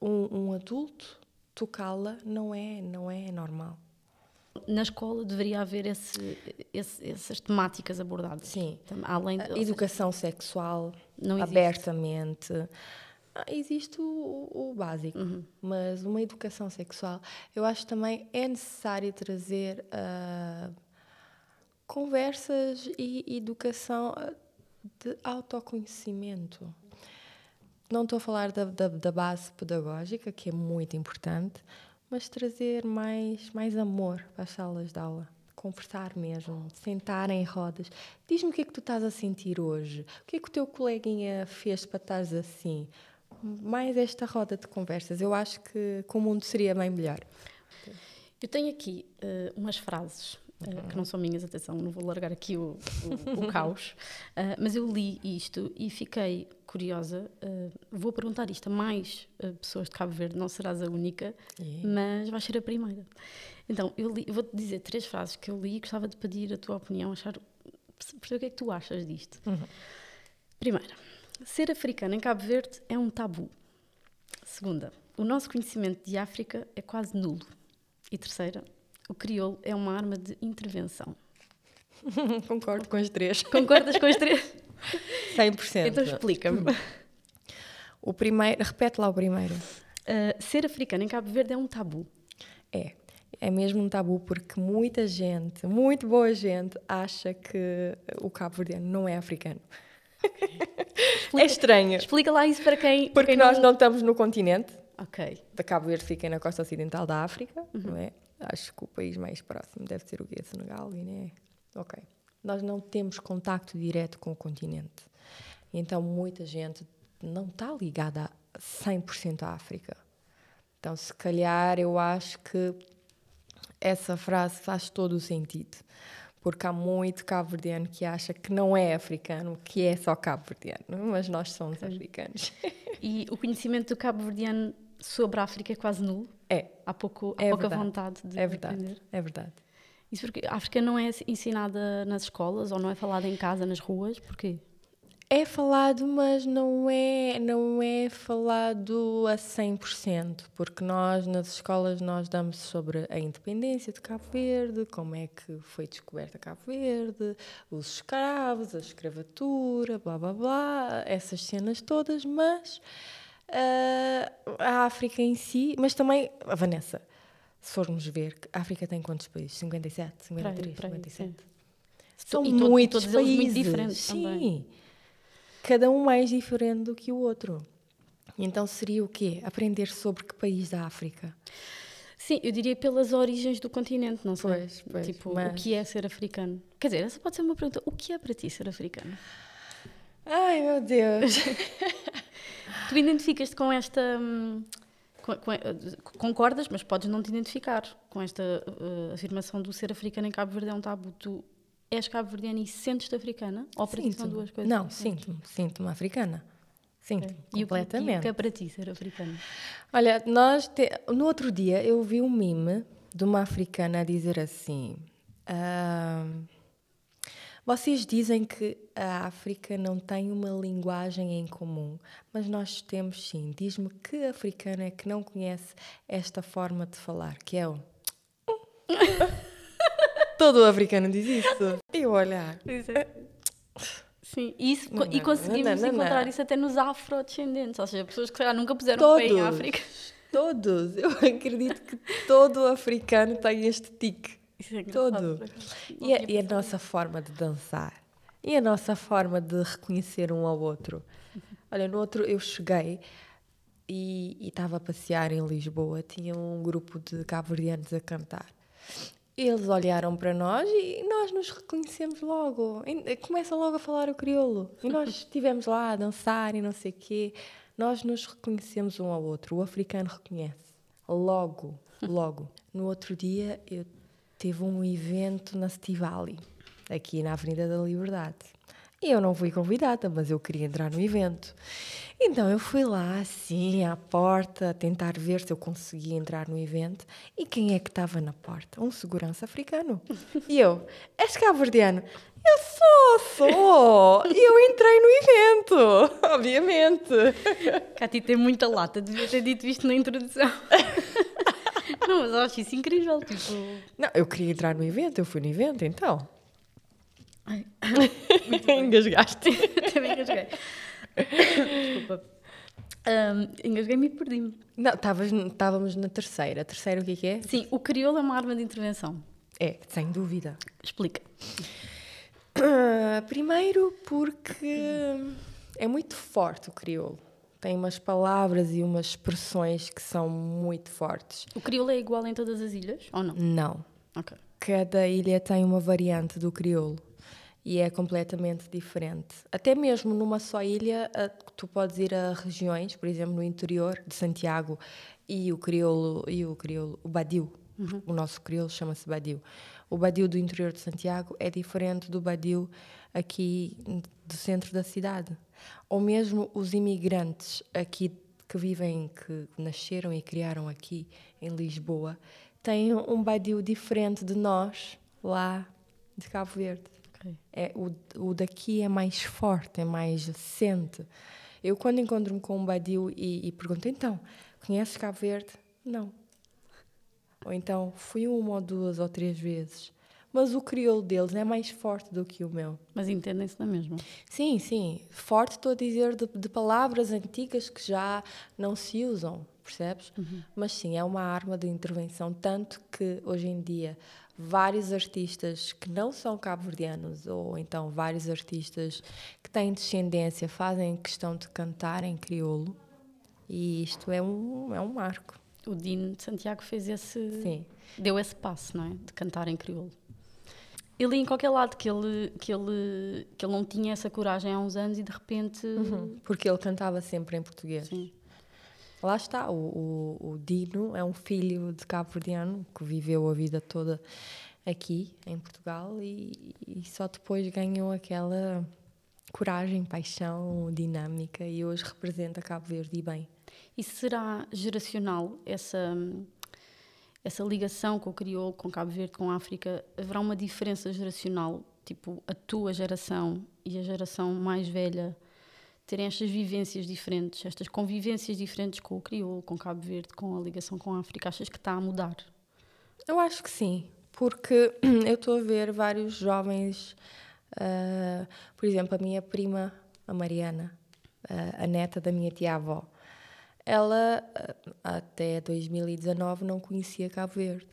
um, um adulto tocá-la não é, não é normal. Na escola deveria haver esse, esse- essas temáticas abordadas. Sim. Além de, ou seja, educação sexual, abertamente. Ah, Existe o, o básico, Uhum. mas uma educação sexual, eu acho também é necessário trazer ah, conversas e educação ah, de autoconhecimento. Não estou a falar da, da, da base pedagógica, que é muito importante, mas trazer mais, mais amor para as salas de aula. Conversar mesmo, sentar em rodas. Diz-me o que é que tu estás a sentir hoje. O que é que o teu coleguinha fez para estares assim? Mais esta roda de conversas. Eu acho que, que o mundo seria bem melhor. Eu tenho aqui eh, umas frases eh, que não são minhas, atenção, não vou largar aqui o, o- o caos, eh, mas eu li isto e fiquei curiosa. eh, vou perguntar isto a mais eh, pessoas de Cabo Verde, não serás a única, mas vais ser a primeira. Então, eu, li- eu vou-te dizer três frases que eu li e gostava de pedir a tua opinião, achar, perceber o que é que tu achas disto. Primeira, ser africano em Cabo Verde é um tabu. Segunda, o nosso conhecimento de África é quase nulo. E terceira, o crioulo é uma arma de intervenção. Concordo com as três. Concordas com as três? 100%. Então explica-me. O primeiro, repete lá o primeiro. Uh, ser africano em Cabo Verde é um tabu. É. É mesmo um tabu porque muita gente, muito boa gente, acha que o cabo-verdiano não é africano. é estranho. Explica lá isso para quem. para Porque quem nós não estamos no continente. Ok. Da Cabo Verde fica na costa ocidental da África, não é? Acho que o país mais próximo deve ser o quê? Senegal, Guiné? Ok. Nós não temos contacto direto com o continente. Então, muita gente não está ligada a 100% à África. Então, se calhar, eu acho que essa frase faz todo o sentido. Porque há muito cabo-verdiano que acha que não é africano, que é só cabo-verdiano. Mas nós somos africanos. E o conhecimento do cabo-verdiano sobre a África é quase nulo. É, Há, pouco, há É pouca verdade. vontade de é verdade. aprender. É verdade. Isso porque a África não é ensinada nas escolas ou não é falada em casa, nas ruas. Porquê? É falado, mas não é, não é falado a 100%, porque nós nas escolas nós damos sobre a independência de Cabo Verde, como é que foi descoberta Cabo Verde, os escravos, a escravatura, blá blá blá, essas cenas todas, mas ah, a África em si, mas também a Vanessa, se formos ver, a África tem quantos países? 57, 53, Para aí, 57. sim. São E to- muitos todos países. muito diferentes Sim. também. Cada um mais diferente do que o outro. Então seria o quê? Aprender sobre que país da África? Sim, eu diria pelas origens do continente, não sei. Pois, pois, tipo, o mas- que é ser africano? Quer dizer, essa pode ser uma pergunta. O que é para ti ser africano? Ai, meu Deus! Tu identificas-te com esta. hum, com- com- concordas, mas podes não te identificar com esta eh, afirmação do ser africano em Cabo Verde é um tabu. Tu és cabo-verdiana e sentes-te africana? Ou para ti são duas coisas? Não, sinto-me. Sinto-me africana. Sinto-me, E o que- E o completamente. que é para ti ser africano? Olha, nós te- no outro dia eu vi um meme de uma africana a dizer assim: ahm, Vocês dizem que a África não tem uma linguagem em comum, mas nós temos sim. Diz-me que africano é que não conhece esta forma de falar, que é o. Todo africano diz isso. E eu olhar. Sim, e, isso, Não, e conseguimos não, não, encontrar não. isso até nos afrodescendentes, ou seja, pessoas que se calhar nunca puseram pé em Todos. África. Todos. Eu acredito que todo africano tem este tique. É Todo. E a, tinha e a nossa forma de dançar? E a nossa forma de reconhecer um ao outro? Olha, no outro eu cheguei e estava a passear em Lisboa. Tinha um grupo de cabo-verdianos a cantar. Eles olharam para nós e nós nos reconhecemos logo. Começa logo a falar o crioulo. E nós estivemos lá a dançar e não sei o quê. Nós nos reconhecemos um ao outro. O africano reconhece. Logo, logo. No outro dia, eu tive um evento na Stivali, aqui na Avenida da Liberdade. E eu não fui convidada, mas eu queria entrar no evento. Então eu fui lá, assim, à porta, a tentar ver se eu conseguia entrar no evento. E quem é que estava na porta? Um segurança africano. E eu, és cabo-verdiano? Eu sou, sou! E eu entrei no evento, obviamente. Cati tem muita lata, devia ter dito isto na introdução. Não, mas eu acho isso incrível, tipo... Não, eu queria entrar no evento, eu fui no evento, então. Ai. Engasgaste. Também engasguei. Desculpa. Um, Engasguei-me e perdi-me. Não, estávamos na terceira. A terceira o que é que é? Sim, o crioulo é uma arma de intervenção. É, sem dúvida. Explica. Uh, primeiro porque é muito forte o crioulo. Tem umas palavras e umas expressões que são muito fortes. O crioulo é igual em todas as ilhas ou não? Não. Ok. Cada ilha tem uma variante do crioulo e é completamente diferente. Até mesmo numa só ilha, tu podes ir a regiões, por exemplo, no interior de Santiago e o crioulo e o crioulo, o badio. Uhum. O nosso crioulo chama-se badio. O badio do interior de Santiago é diferente do badio aqui do centro da cidade. Ou mesmo os imigrantes aqui que vivem, que nasceram e criaram aqui em Lisboa, têm um badio diferente de nós lá de Cabo Verde. Okay. É, o, o daqui é mais forte, é mais recente. Eu, quando encontro-me com um badio e, e pergunto, então, conheces Cabo Verde? Não. Ou então, fui uma ou duas ou três vezes. Mas o crioulo deles é mais forte do que o meu. Mas entendem-se na mesma? Sim, sim. Forte estou a dizer de, de, palavras antigas que já não se usam, percebes? Uhum. Mas sim, é uma arma de intervenção. Tanto que hoje em dia vários artistas que não são cabo-verdianos ou então vários artistas que têm descendência fazem questão de cantar em crioulo e isto é um, é um marco. O Dino de Santiago fez esse... Sim. Deu esse passo, não é? De cantar em crioulo. Eu li em qualquer lado que ele, que, ele, que ele não tinha essa coragem há uns anos e de repente... Uhum, porque ele cantava sempre em português. Sim. Lá está, o, o, o Dino é um filho de cabo-verdiano que viveu a vida toda aqui em Portugal e, e, só depois ganhou aquela coragem, paixão, dinâmica e hoje representa Cabo Verde e bem. E será geracional essa essa ligação com o crioulo, com Cabo Verde, com a África? Haverá uma diferença geracional, tipo a tua geração e a geração mais velha? terem estas vivências diferentes, estas convivências diferentes com o crioulo, com Cabo Verde, com a ligação com a África, achas que está a mudar? Eu acho que sim, porque eu estou a ver vários jovens, uh, por exemplo, a minha prima, a Mariana, uh, a neta da minha tia-avó, ela uh, até 2019 não conhecia Cabo Verde.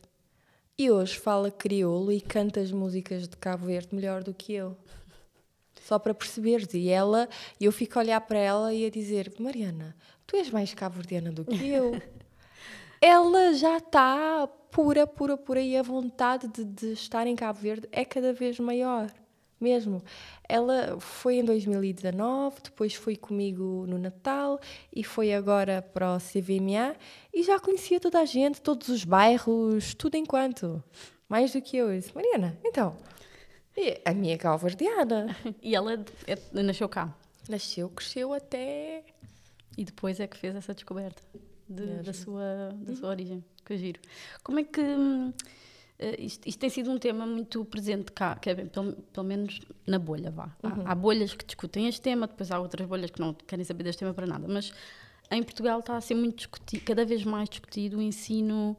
E hoje fala crioulo e canta as músicas de Cabo Verde melhor do que eu só para perceberes. E ela, eu fico a olhar para ela e a dizer: Mariana, tu és mais cabo-verdiana do que eu. ela já está pura, pura, pura e a vontade de, de estar em Cabo Verde é cada vez maior mesmo. Ela foi em 2019, depois foi comigo no Natal e foi agora para o CVMA e já conhecia toda a gente, todos os bairros, tudo enquanto. Mais do que eu. Eu disse, Mariana, então, e a minha calvardiana. e ela é, nasceu cá? Nasceu, cresceu até. E depois é que fez essa descoberta de, da, sua, da sua origem. Que giro. Como é que. Uh, isto, isto, tem sido um tema muito presente cá, que é, pelo, pelo menos na bolha, vá. Uhum. Há, há, bolhas que discutem este tema, depois há outras bolhas que não querem saber deste tema para nada. Mas em Portugal está a ser muito discutido, cada vez mais discutido o ensino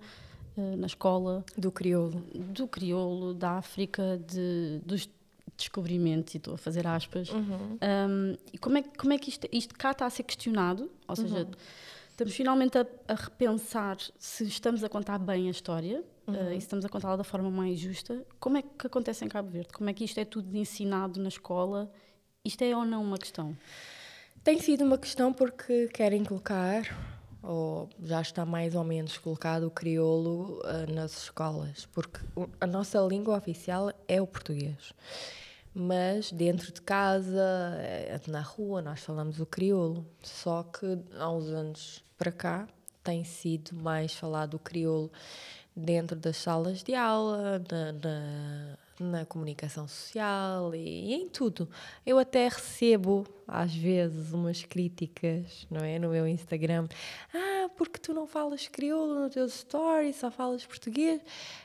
eh, na escola. Do crioulo. Do crioulo, da África, de, dos descobrimentos, e estou a fazer aspas. Uhum. Um, e como é, como é que isto, isto cá está a ser questionado? Ou seja, uhum. estamos finalmente a, a, repensar se estamos a contar bem a história uhum. uh, e estamos a contá-la da forma mais justa. Como é que acontece em Cabo Verde? Como é que isto é tudo ensinado na escola? Isto é ou não uma questão? Tem sido uma questão porque querem colocar ou já está mais ou menos colocado o crioulo uh, nas escolas, porque a nossa língua oficial é o português. Mas dentro de casa, eh, na rua, nós falamos o crioulo. Só que há uns anos para cá tem sido mais falado o crioulo dentro das salas de aula, na, na na comunicação social e, e, em tudo. Eu até recebo, às vezes, umas críticas, não é? No meu Instagram. Ah, porque tu não falas crioulo no teu story, só falas português.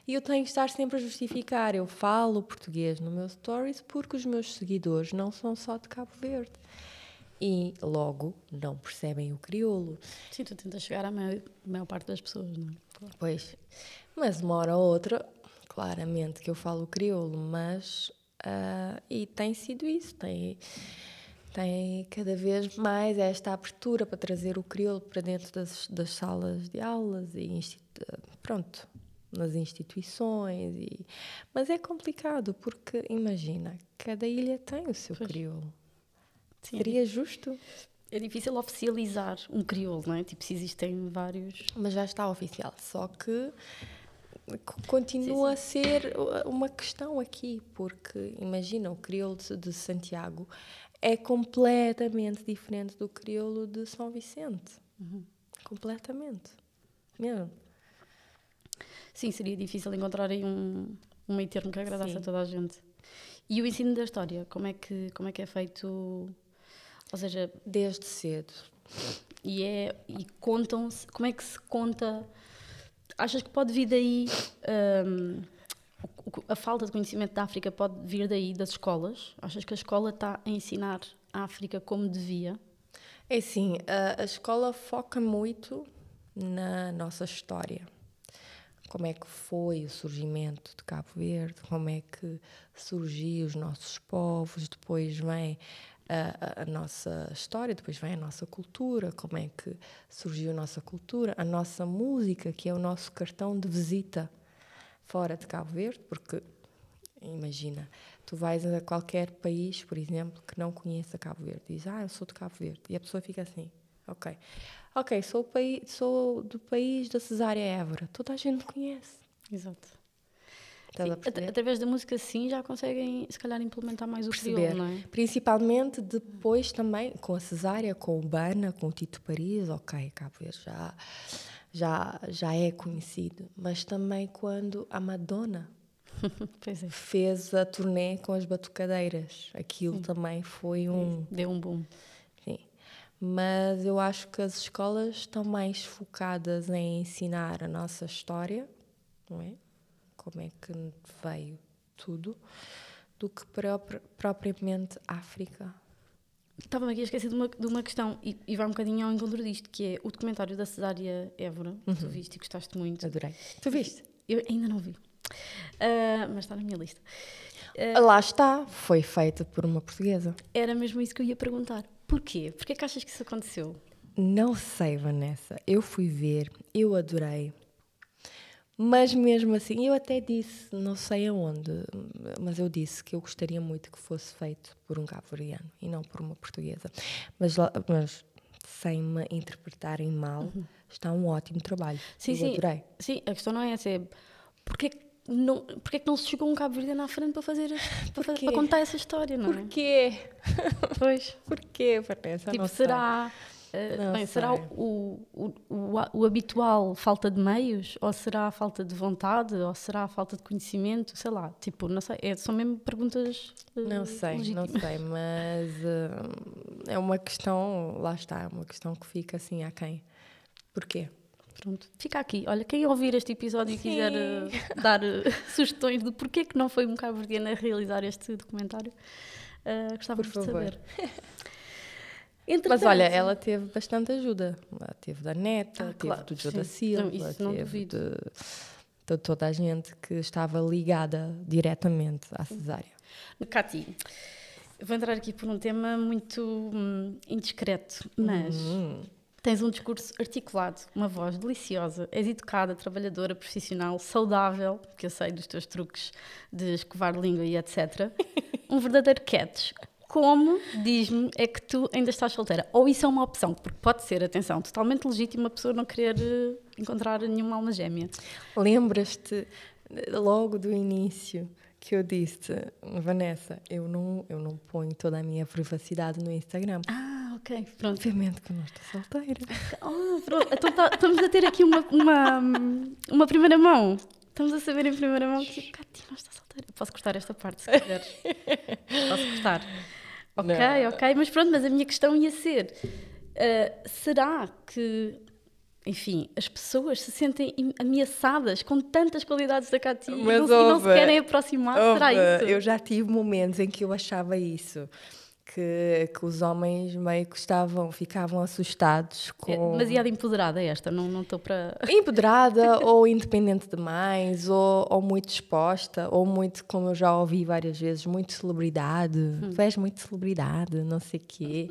E eu tenho que estar sempre a justificar. Eu falo português no meu stories porque os meus seguidores não são só de Cabo Verde. E logo não percebem o crioulo. Sim, tu tentas chegar à maior, maior parte das pessoas, não é? Claro. Pois. Mas uma hora ou outra claramente que eu falo crioulo, mas uh, e tem sido isso, tem tem cada vez mais esta abertura para trazer o crioulo para dentro das, das salas de aulas e pronto nas instituições e mas é complicado porque imagina cada ilha tem o seu pois. crioulo Sim, seria justo é difícil oficializar um crioulo, não é? Tipo, se existem vários. Mas já está oficial, só que continua sim, sim. a ser uma questão aqui, porque imagina o crioulo de Santiago é completamente diferente do crioulo de São Vicente. Uhum. Completamente. Mesmo. Sim, seria difícil encontrar aí um, um meio termo que agradasse sim. a toda a gente. E o ensino da história, como é que, como é, que é feito? Ou seja, desde cedo. E é e contam-se, como é que se conta achas que pode vir daí um, a falta de conhecimento da África pode vir daí das escolas? Achas que a escola está a ensinar a África como devia? É sim, a, a escola foca muito na nossa história. Como é que foi o surgimento de Cabo Verde, como é que surgiu os nossos povos, depois vem a, a, nossa história, depois vem a nossa cultura, como é que surgiu a nossa cultura, a nossa música, que é o nosso cartão de visita fora de Cabo Verde, porque imagina, tu vais a qualquer país, por exemplo, que não conheça Cabo Verde, diz, ah, eu sou de Cabo Verde, e a pessoa fica assim, ok, ok, sou, sou do país da Cesária Évora, toda a gente conhece. Exato. Sim, através da música, sim, já conseguem, se calhar, implementar mais o Perceber. crioulo, não é? Principalmente depois também, com a Cesária, com o Bana, com o Tito Paris, ok, Cabo Verde já, já, já é conhecido. Mas também quando a Madonna é. fez a turnê com as batucadeiras. Aquilo sim. também foi um... Deu um boom. Sim. Mas eu acho que as escolas estão mais focadas em ensinar a nossa história, não é? Como é que veio tudo, do que propriamente África. Estava-me aqui a esquecer de uma, de uma questão, e, e, vai um bocadinho ao encontro disto, que é o documentário da Cesária Évora, uhum. tu viste e gostaste muito. Adorei. Tu viste? Eu ainda não vi, uh, mas está na minha lista. Uh, Lá está, foi feita por uma portuguesa. Era mesmo isso que eu ia perguntar. Porquê? Porquê que achas que isso aconteceu? Não sei, Vanessa. Eu fui ver, eu adorei. Mas mesmo assim, eu até disse, não sei aonde, mas eu disse que eu gostaria muito que fosse feito por um cabo-verdiano e não por uma portuguesa. Mas, mas sem me interpretarem mal, uhum. está um ótimo trabalho. Sim, eu sim. adorei. Sim, a questão não é essa, é porque não, porque é que não se chegou um Cabo Verdeano à frente para fazer para, fazer, para contar essa história, não é? Porquê? Pois. Porquê, Vanessa? Tipo, será, sei. Uh, bem, será o, o, o, o, habitual falta de meios? Ou será a falta de vontade? Ou será a falta de conhecimento? Sei lá, tipo, não sei, é, são mesmo perguntas uh, Não sei, legítimas. não sei, mas uh, é uma questão, lá está, é uma questão que fica assim a quem? Porquê? Pronto, fica aqui. Olha, quem ouvir este episódio e quiser uh, dar sugestões de porquê que não foi um cabo-verdiano a realizar este documentário, gostava de saber. Mas olha, ela teve bastante ajuda. Ela teve da neta, ah, teve claro, do Joe da Silva, não, isso não teve de, de, toda a gente que estava ligada diretamente à cesárea. Cati, vou entrar aqui por um tema muito hum, indiscreto, mas hum. tens um discurso articulado, uma voz deliciosa, és educada, trabalhadora, profissional, saudável, que eu sei dos teus truques de escovar língua e etc. Um verdadeiro catch como, diz-me, é que tu ainda estás solteira? Ou isso é uma opção? Porque pode ser, atenção, totalmente legítima a pessoa não querer eh, encontrar nenhuma alma gêmea. Lembras-te eh, logo do início que eu disse, Vanessa, eu não, eu não ponho toda a minha privacidade no Instagram. Ah, ok, pronto. Obviamente que eu não estou solteira. Oh, pronto. Então tá- estamos a ter aqui uma, uma, uma primeira mão. Estamos a saber em primeira mão que Cati não está solteira. Posso cortar esta parte se quiseres. Posso cortar. Ok, Não. ok, mas pronto, mas a minha questão ia ser: ah, será que, enfim, as pessoas se sentem ameaçadas com tantas qualidades da Cati e não, se- e não se ouve, querem aproximar? será isso? Eu já tive momentos em que eu achava isso. Que, que os homens meio que estavam, ficavam assustados É com... demasiado empoderada esta, não não estou para. Empoderada ou independente demais, ou, ou muito exposta, ou muito, como eu já ouvi várias vezes, muito celebridade. Tu és muito celebridade, não sei o quê.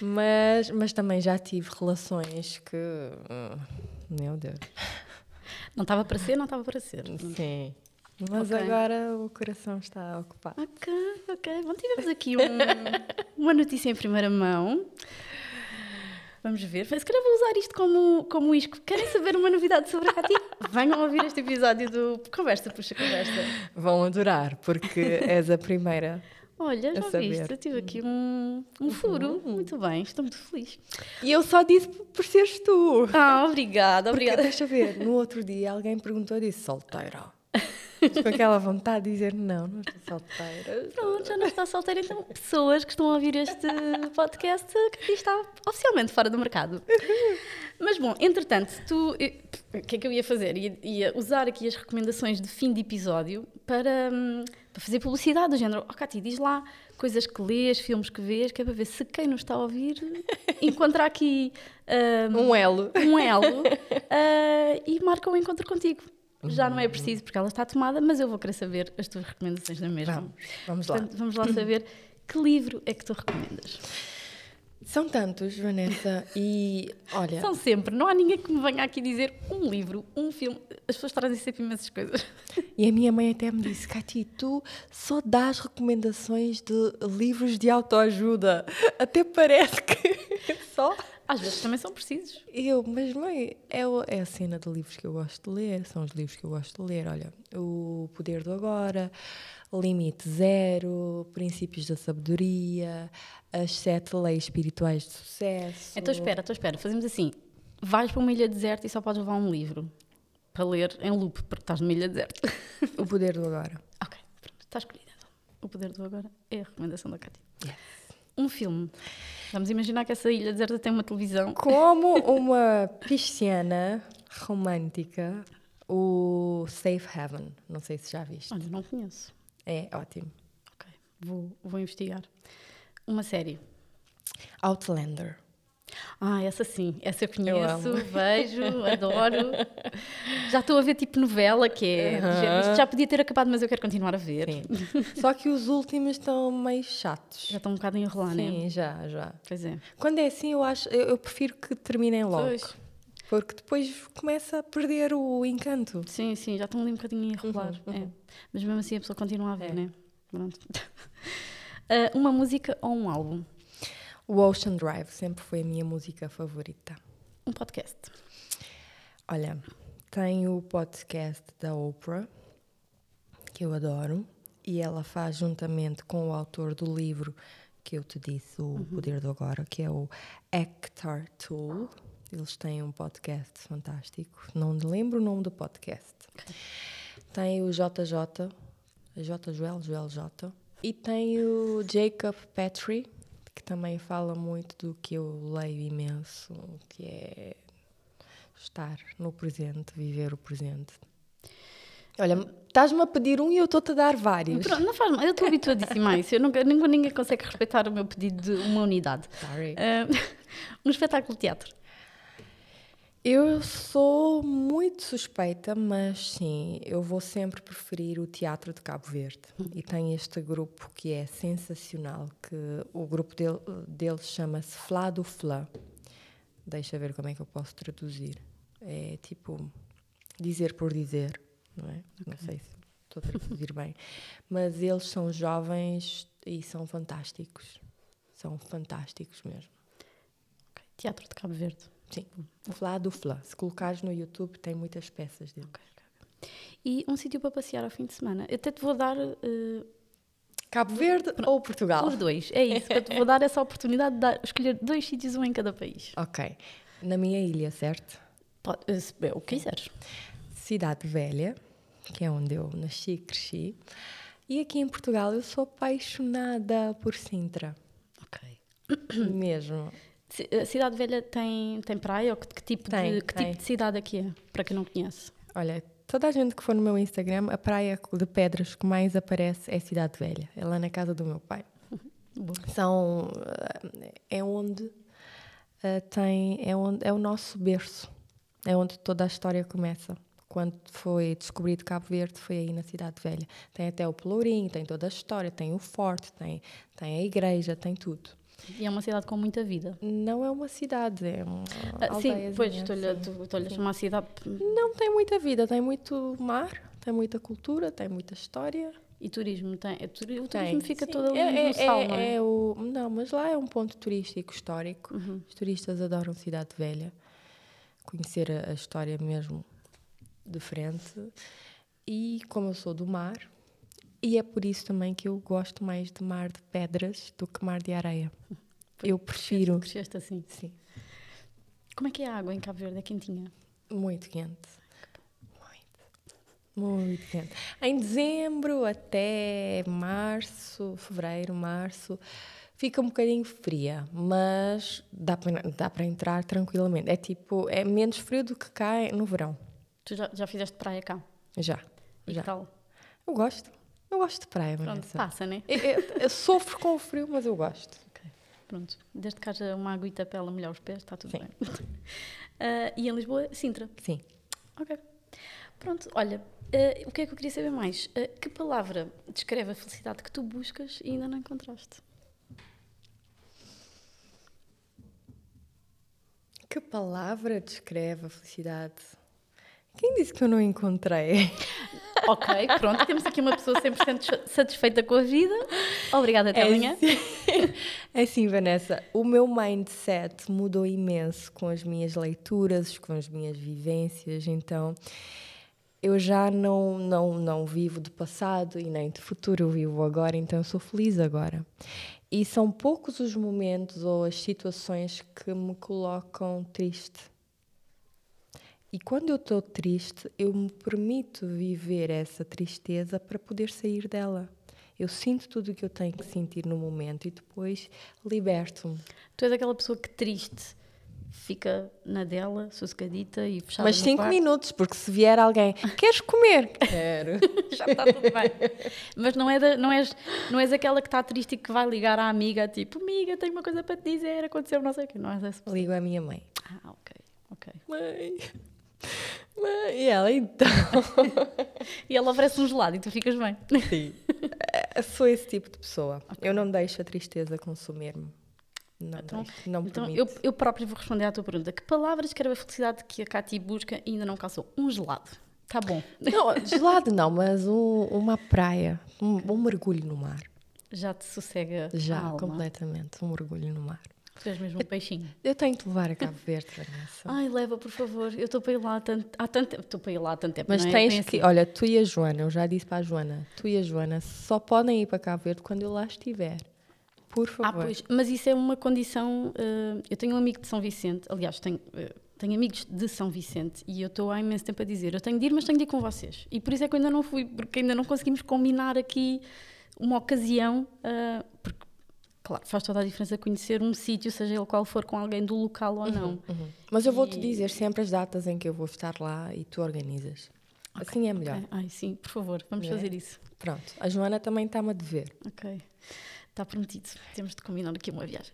Mas, mas também já tive relações que. hum, Meu Deus. Não estava para ser, não estava para ser. Sim. Mas Ok. agora o coração está ocupado. Ok, ok. Bom, tivemos aqui um- uma notícia em primeira mão. Vamos ver. Se calhar vou usar isto como, como isco. Querem saber uma novidade sobre a Cati? Venham ouvir este episódio do Conversa Puxa Conversa. Vão adorar, porque és a primeira. Olha, já saber. viste? Eu tive aqui um, um furo. Muito bem, estou muito feliz. E eu só disse por seres tu. Ah, obrigada, Porque, obrigada. deixa ver, no outro dia alguém perguntou disse solteira. Com aquela vontade de dizer não, não estou solteira. Pronto, já não está solteira, então pessoas que estão a ouvir este podcast, que está oficialmente fora do mercado. Mas bom, entretanto, tu, eh, o que é que eu ia fazer? Ia, ia usar aqui as recomendações de fim de episódio para, hum, para fazer publicidade do género. Oh, Cati, diz lá coisas que lês, filmes que vês, que é para ver se quem nos está a ouvir encontra aqui hum, Um elo. um elo ah, e marca um encontro contigo. Já não é preciso porque ela está tomada, mas eu vou querer saber as tuas recomendações na mesma. Vamos, vamos lá. Portanto, vamos lá saber que livro é que tu recomendas. São tantos, Vanessa, e olha, São sempre, não há ninguém que me venha aqui dizer um livro, um filme. As pessoas trazem sempre imensas coisas. e a minha mãe até me disse, Cati, tu só dás recomendações de livros de autoajuda. Até parece que só. Às vezes também são precisos. Eu, mas mãe, é, o- é a cena de livros que eu gosto de ler, são os livros que eu gosto de ler. Olha, O Poder do Agora, Limite Zero, Princípios da Sabedoria, As Sete Leis Espirituais de Sucesso. Então espera, então espera, fazemos assim. Vais para uma ilha deserta e só podes levar um livro para ler em loop, porque estás numa ilha deserta. O Poder do Agora. ok, pronto, está escolhida. O poder do agora é a recomendação da Cátia. Yes. Um filme. Vamos imaginar que essa ilha deserta tem uma televisão. Como uma pisciana romântica, o Safe Heaven. Não sei se já viste. Olha, não conheço. É ótimo. Ok, vou, vou investigar. Uma série. Outlander. Ah, essa sim, essa eu Eu conheço, amo. vejo, adoro. Já estou a ver tipo novela, que é. Aham. já- podia ter acabado, mas eu quero continuar a ver. Sim. Só que os últimos estão meio chatos. Já estou um bocado a enrolar, né? Sim, já, já. Pois é. Quando é assim, eu acho, eu, eu prefiro que terminem logo. Pois. Porque depois começa a perder o encanto. Sim, sim, já estou ali um bocadinho a enrolar. Uhum, é. Mas mesmo assim a pessoa continua a ver, É. né? Pronto. Ah, uma música ou um álbum? O Ocean Drive sempre foi a minha música favorita. Um podcast. Olha, tem o podcast da Oprah, que eu adoro, e ela faz juntamente com o autor do livro que eu te disse, O Poder do Agora, que é o Hector Toole. Eles têm um podcast fantástico. Não me lembro o nome do podcast. Tem o JJ, J. Joel, Joel J. E tem o Jacob Petrie, que também fala muito do que eu leio imenso, que é estar no presente, viver o presente. Olha, estás-me a pedir um e eu estou-te a dar vários. Pronto, não faz mal, eu estou habituadíssima a isso. Eu nunca, ninguém, ninguém consegue respeitar o meu pedido de uma unidade. Sorry. Ah, um espetáculo de teatro. Eu sou muito suspeita, mas sim, eu vou sempre preferir o Teatro de Cabo Verde. E tem este grupo que é sensacional, que o grupo dele, deles chama-se Flá do Flá. Deixa ver como é que eu posso traduzir. É tipo dizer por dizer, não é? Não sei se estou a traduzir bem. Mas eles são jovens e são fantásticos. São fantásticos mesmo. Ok, Teatro de Cabo Verde. Sim. O Flá do Flá. Se colocares no YouTube, tem muitas peças dele. Ok, ok, ok. E um sítio para passear ao fim de semana. Eu até te vou dar eh, Cabo Verde ou Portugal? os dois. É isso. Eu te vou dar essa oportunidade de dar- escolher dois sítios, um em cada país. Ok. Na minha ilha, certo? Pode, eh, se- o que quiseres. Cidade Velha, que é onde eu nasci e cresci. E aqui em Portugal eu sou apaixonada por Sintra. Ok. Mesmo. A Cidade Velha tem, tem praia? Ou que, que tipo, Tem, de, que tem. tipo de cidade aqui é? Para quem não conhece. Olha, toda a gente que for no meu Instagram, a praia de pedras que mais aparece é Cidade Velha. É lá na casa do meu pai. Boa. São. eh, É onde eh, tem. É, onde, é o nosso berço. É onde toda a história começa. Quando foi descobrido Cabo Verde, foi aí na Cidade Velha. Tem até o Pelourinho, tem toda a história, tem o forte, tem, tem a igreja, tem tudo. E é uma cidade com muita vida. Não é uma cidade, é uma Ah, sim, pois, estou-lhe a- estou-lhe a chamar cidade. Não tem muita vida, tem muito mar, tem muita cultura, tem muita história. E turismo? Tem, é o Tem, turismo fica sim. todo ali é, no sal, é, não é? é o, não, mas lá é um ponto turístico histórico. Uhum. Os turistas adoram Cidade Velha, conhecer a, a história mesmo de frente. E como eu sou do mar, e é por isso também que eu gosto mais de mar de pedras do que mar de areia. Eu prefiro. Cresceste assim. Sim, Como é que é a água em Cabo Verde? É quentinha? muito quente. Muito. Muito quente. Em dezembro até março, fevereiro, março, fica um bocadinho fria, mas dá para, dá para entrar tranquilamente. É tipo, é menos frio do que cá no verão. Tu já, já fizeste praia cá? Já, E já. tal? Eu gosto. Eu gosto de praia, Pronto, Vanessa. passa, né? Eu, eu- eu sofro com o frio, mas eu gosto. Pronto. Desde que haja uma aguita para ela molhar os pés, está tudo Sim. bem. Ah, e em Lisboa, Sintra. Sim. Ok. Pronto, olha, ah, o que é que eu queria saber mais? Ah, que palavra descreve a felicidade que tu buscas e ainda não encontraste? Que palavra descreve a felicidade? Quem disse que eu não encontrei? Ok, pronto, temos aqui uma pessoa 100% satisfeita com a vida. Obrigada, até amanhã. assim, é assim, Vanessa, o meu mindset mudou imenso com as minhas leituras, com as minhas vivências, então eu já não, não, não vivo do passado e nem de futuro, eu vivo agora, então eu sou feliz agora. E são poucos os momentos ou as situações que me colocam triste. E quando eu estou triste, eu me permito viver essa tristeza para poder sair dela. Eu sinto tudo o que eu tenho que sentir no momento e depois liberto-me. Tu és aquela pessoa que triste fica na dela, sossegadita e fechada Mas no cinco quarto. minutos, porque se vier alguém, queres comer? Quero. Já está tudo bem. Mas não, é da- não, és, não és aquela que está triste e que vai ligar à amiga, tipo, amiga, tenho uma coisa para te dizer, aconteceu não sei o quê. Não és essa pessoa. Ligo à minha mãe. Ah, ok, ok. Mãe. E ela, então. E ela oferece um gelado e tu ficas bem. Sim. Eh, Sou esse tipo de pessoa. Eu não deixo a tristeza consumir-me. Não, Então- deixo, não Então eu, eu própria vou responder à tua pergunta. Que palavras descreve a felicidade que a Cati busca e ainda não calçou? Um gelado. Tá bom. Não, gelado não, mas um- uma praia. Um, um mergulho no mar. Já te sossega Já, a alma. completamente. Um mergulho no mar. Tu és mesmo um peixinho. Eu tenho te levar a Cabo Verde, Vanessa. Ai, leva, por favor. Eu estou para ir lá há tanto, há tanto tempo. Estou para ir lá há tanto tempo. Mas é? tens que. assim. Olha, tu e a Joana, eu já disse para a Joana, tu e a Joana só podem ir para Cabo Verde quando eu lá estiver. Por Ah, favor. pois, mas isso é uma condição. eh, eu tenho um amigo de São Vicente, aliás, tenho, eh, tenho amigos de São Vicente e eu estou há imenso tempo a dizer: eu tenho de ir, mas tenho de ir com vocês. E por isso é que eu ainda não fui, porque ainda não conseguimos combinar aqui uma ocasião, porque, claro, faz toda a diferença conhecer um sítio, seja ele qual for, com alguém do local ou não. Uhum. Mas eu vou-te E- dizer sempre as datas em que eu vou estar lá e tu organizas. Assim é melhor. Ok? Ai, sim, por favor, vamos É. fazer isso. Pronto. A Joana também está-me a dever. Ok. Está prometido. Temos de combinar aqui uma viagem.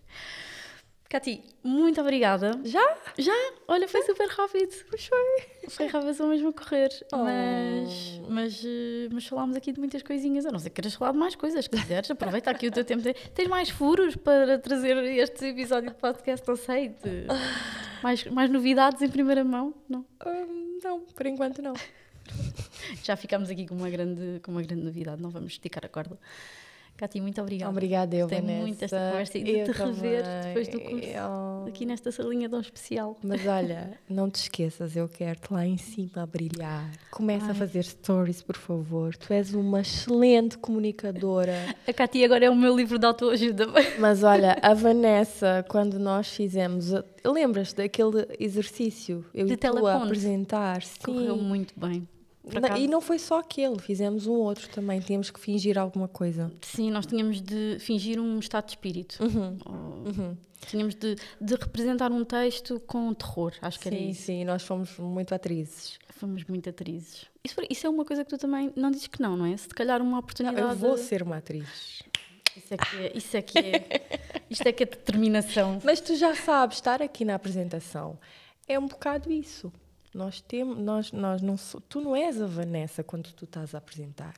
Cati, muito obrigada. Já? Já? Olha, foi super rápido. Pois foi. Foi rápido mesmo a correr. Oh. Mas, mas, eh, mas falámos aqui de muitas coisinhas. A não ser que queiras falar de mais coisas. Se quiseres, aproveita aqui o teu tempo. Tens mais furos para trazer este episódio de podcast, não sei. de- mais, mais novidades em primeira mão? Não. Hum, não, por enquanto não. Já ficámos aqui com uma grande, com uma grande novidade, não vamos esticar a corda. Cati, muito obrigada. Obrigada, eu, Gostei Vanessa. muito desta conversa e de Eu te rever também. depois do curso. Eu- Aqui nesta salinha tão especial. Mas olha, não te esqueças, eu quero-te lá em cima a brilhar. Começa a Ai. fazer stories, por favor. Tu és uma excelente comunicadora. A Cati agora é o meu livro de autoajuda. Mas olha, a Vanessa, quando nós fizemos. a- Lembras daquele exercício? Eu De e tu a apresentar. Sim. Correu muito bem. E não foi só aquele, fizemos um outro também. Tínhamos que fingir alguma coisa. Sim, nós tínhamos de fingir um estado de espírito. Uhum. Ou- Tínhamos de, de representar um texto com terror, acho que era Sim, isso. sim, nós fomos muito atrizes. Fomos muito atrizes. Isso, isso é uma coisa que tu também não dizes que não, não é? Se calhar uma Não, oportunidade. eu vou ser uma atriz. Isso é que é. Isso é, que é isto é que é determinação. Mas tu já sabes, estar aqui na apresentação é um bocado isso. Nós temos, nós, nós não tu não és a Vanessa quando tu estás a apresentar.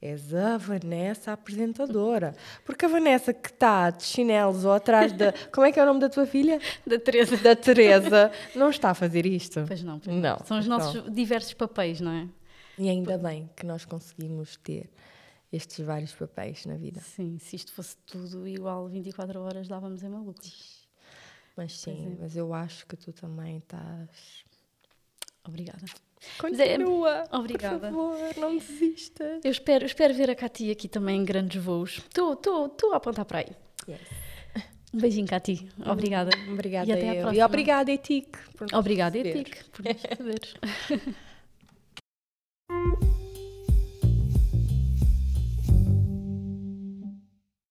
És a Vanessa apresentadora. Porque a Vanessa que está de chinelos ou atrás da. Como é que é o nome da tua filha? Da Teresa. Da Teresa, não está a fazer isto. Pois não, pois Não, São os nossos diversos papéis, não é? E ainda bem que nós conseguimos ter estes vários papéis na vida. Sim, se isto fosse tudo igual 24 horas, dávamos em malucos. Mas sim, é. mas eu acho que tu também estás. Obrigada. É- Continua. Obrigada. Por favor, não desistas. Eu espero, espero ver a Cati aqui também em grandes voos. Estou a apontar para aí. Yes. Um beijinho, Cati. Obrigada. Obrigada E até eu. E próxima. obrigada, Etique. Obrigada. Etic, por nos receberes.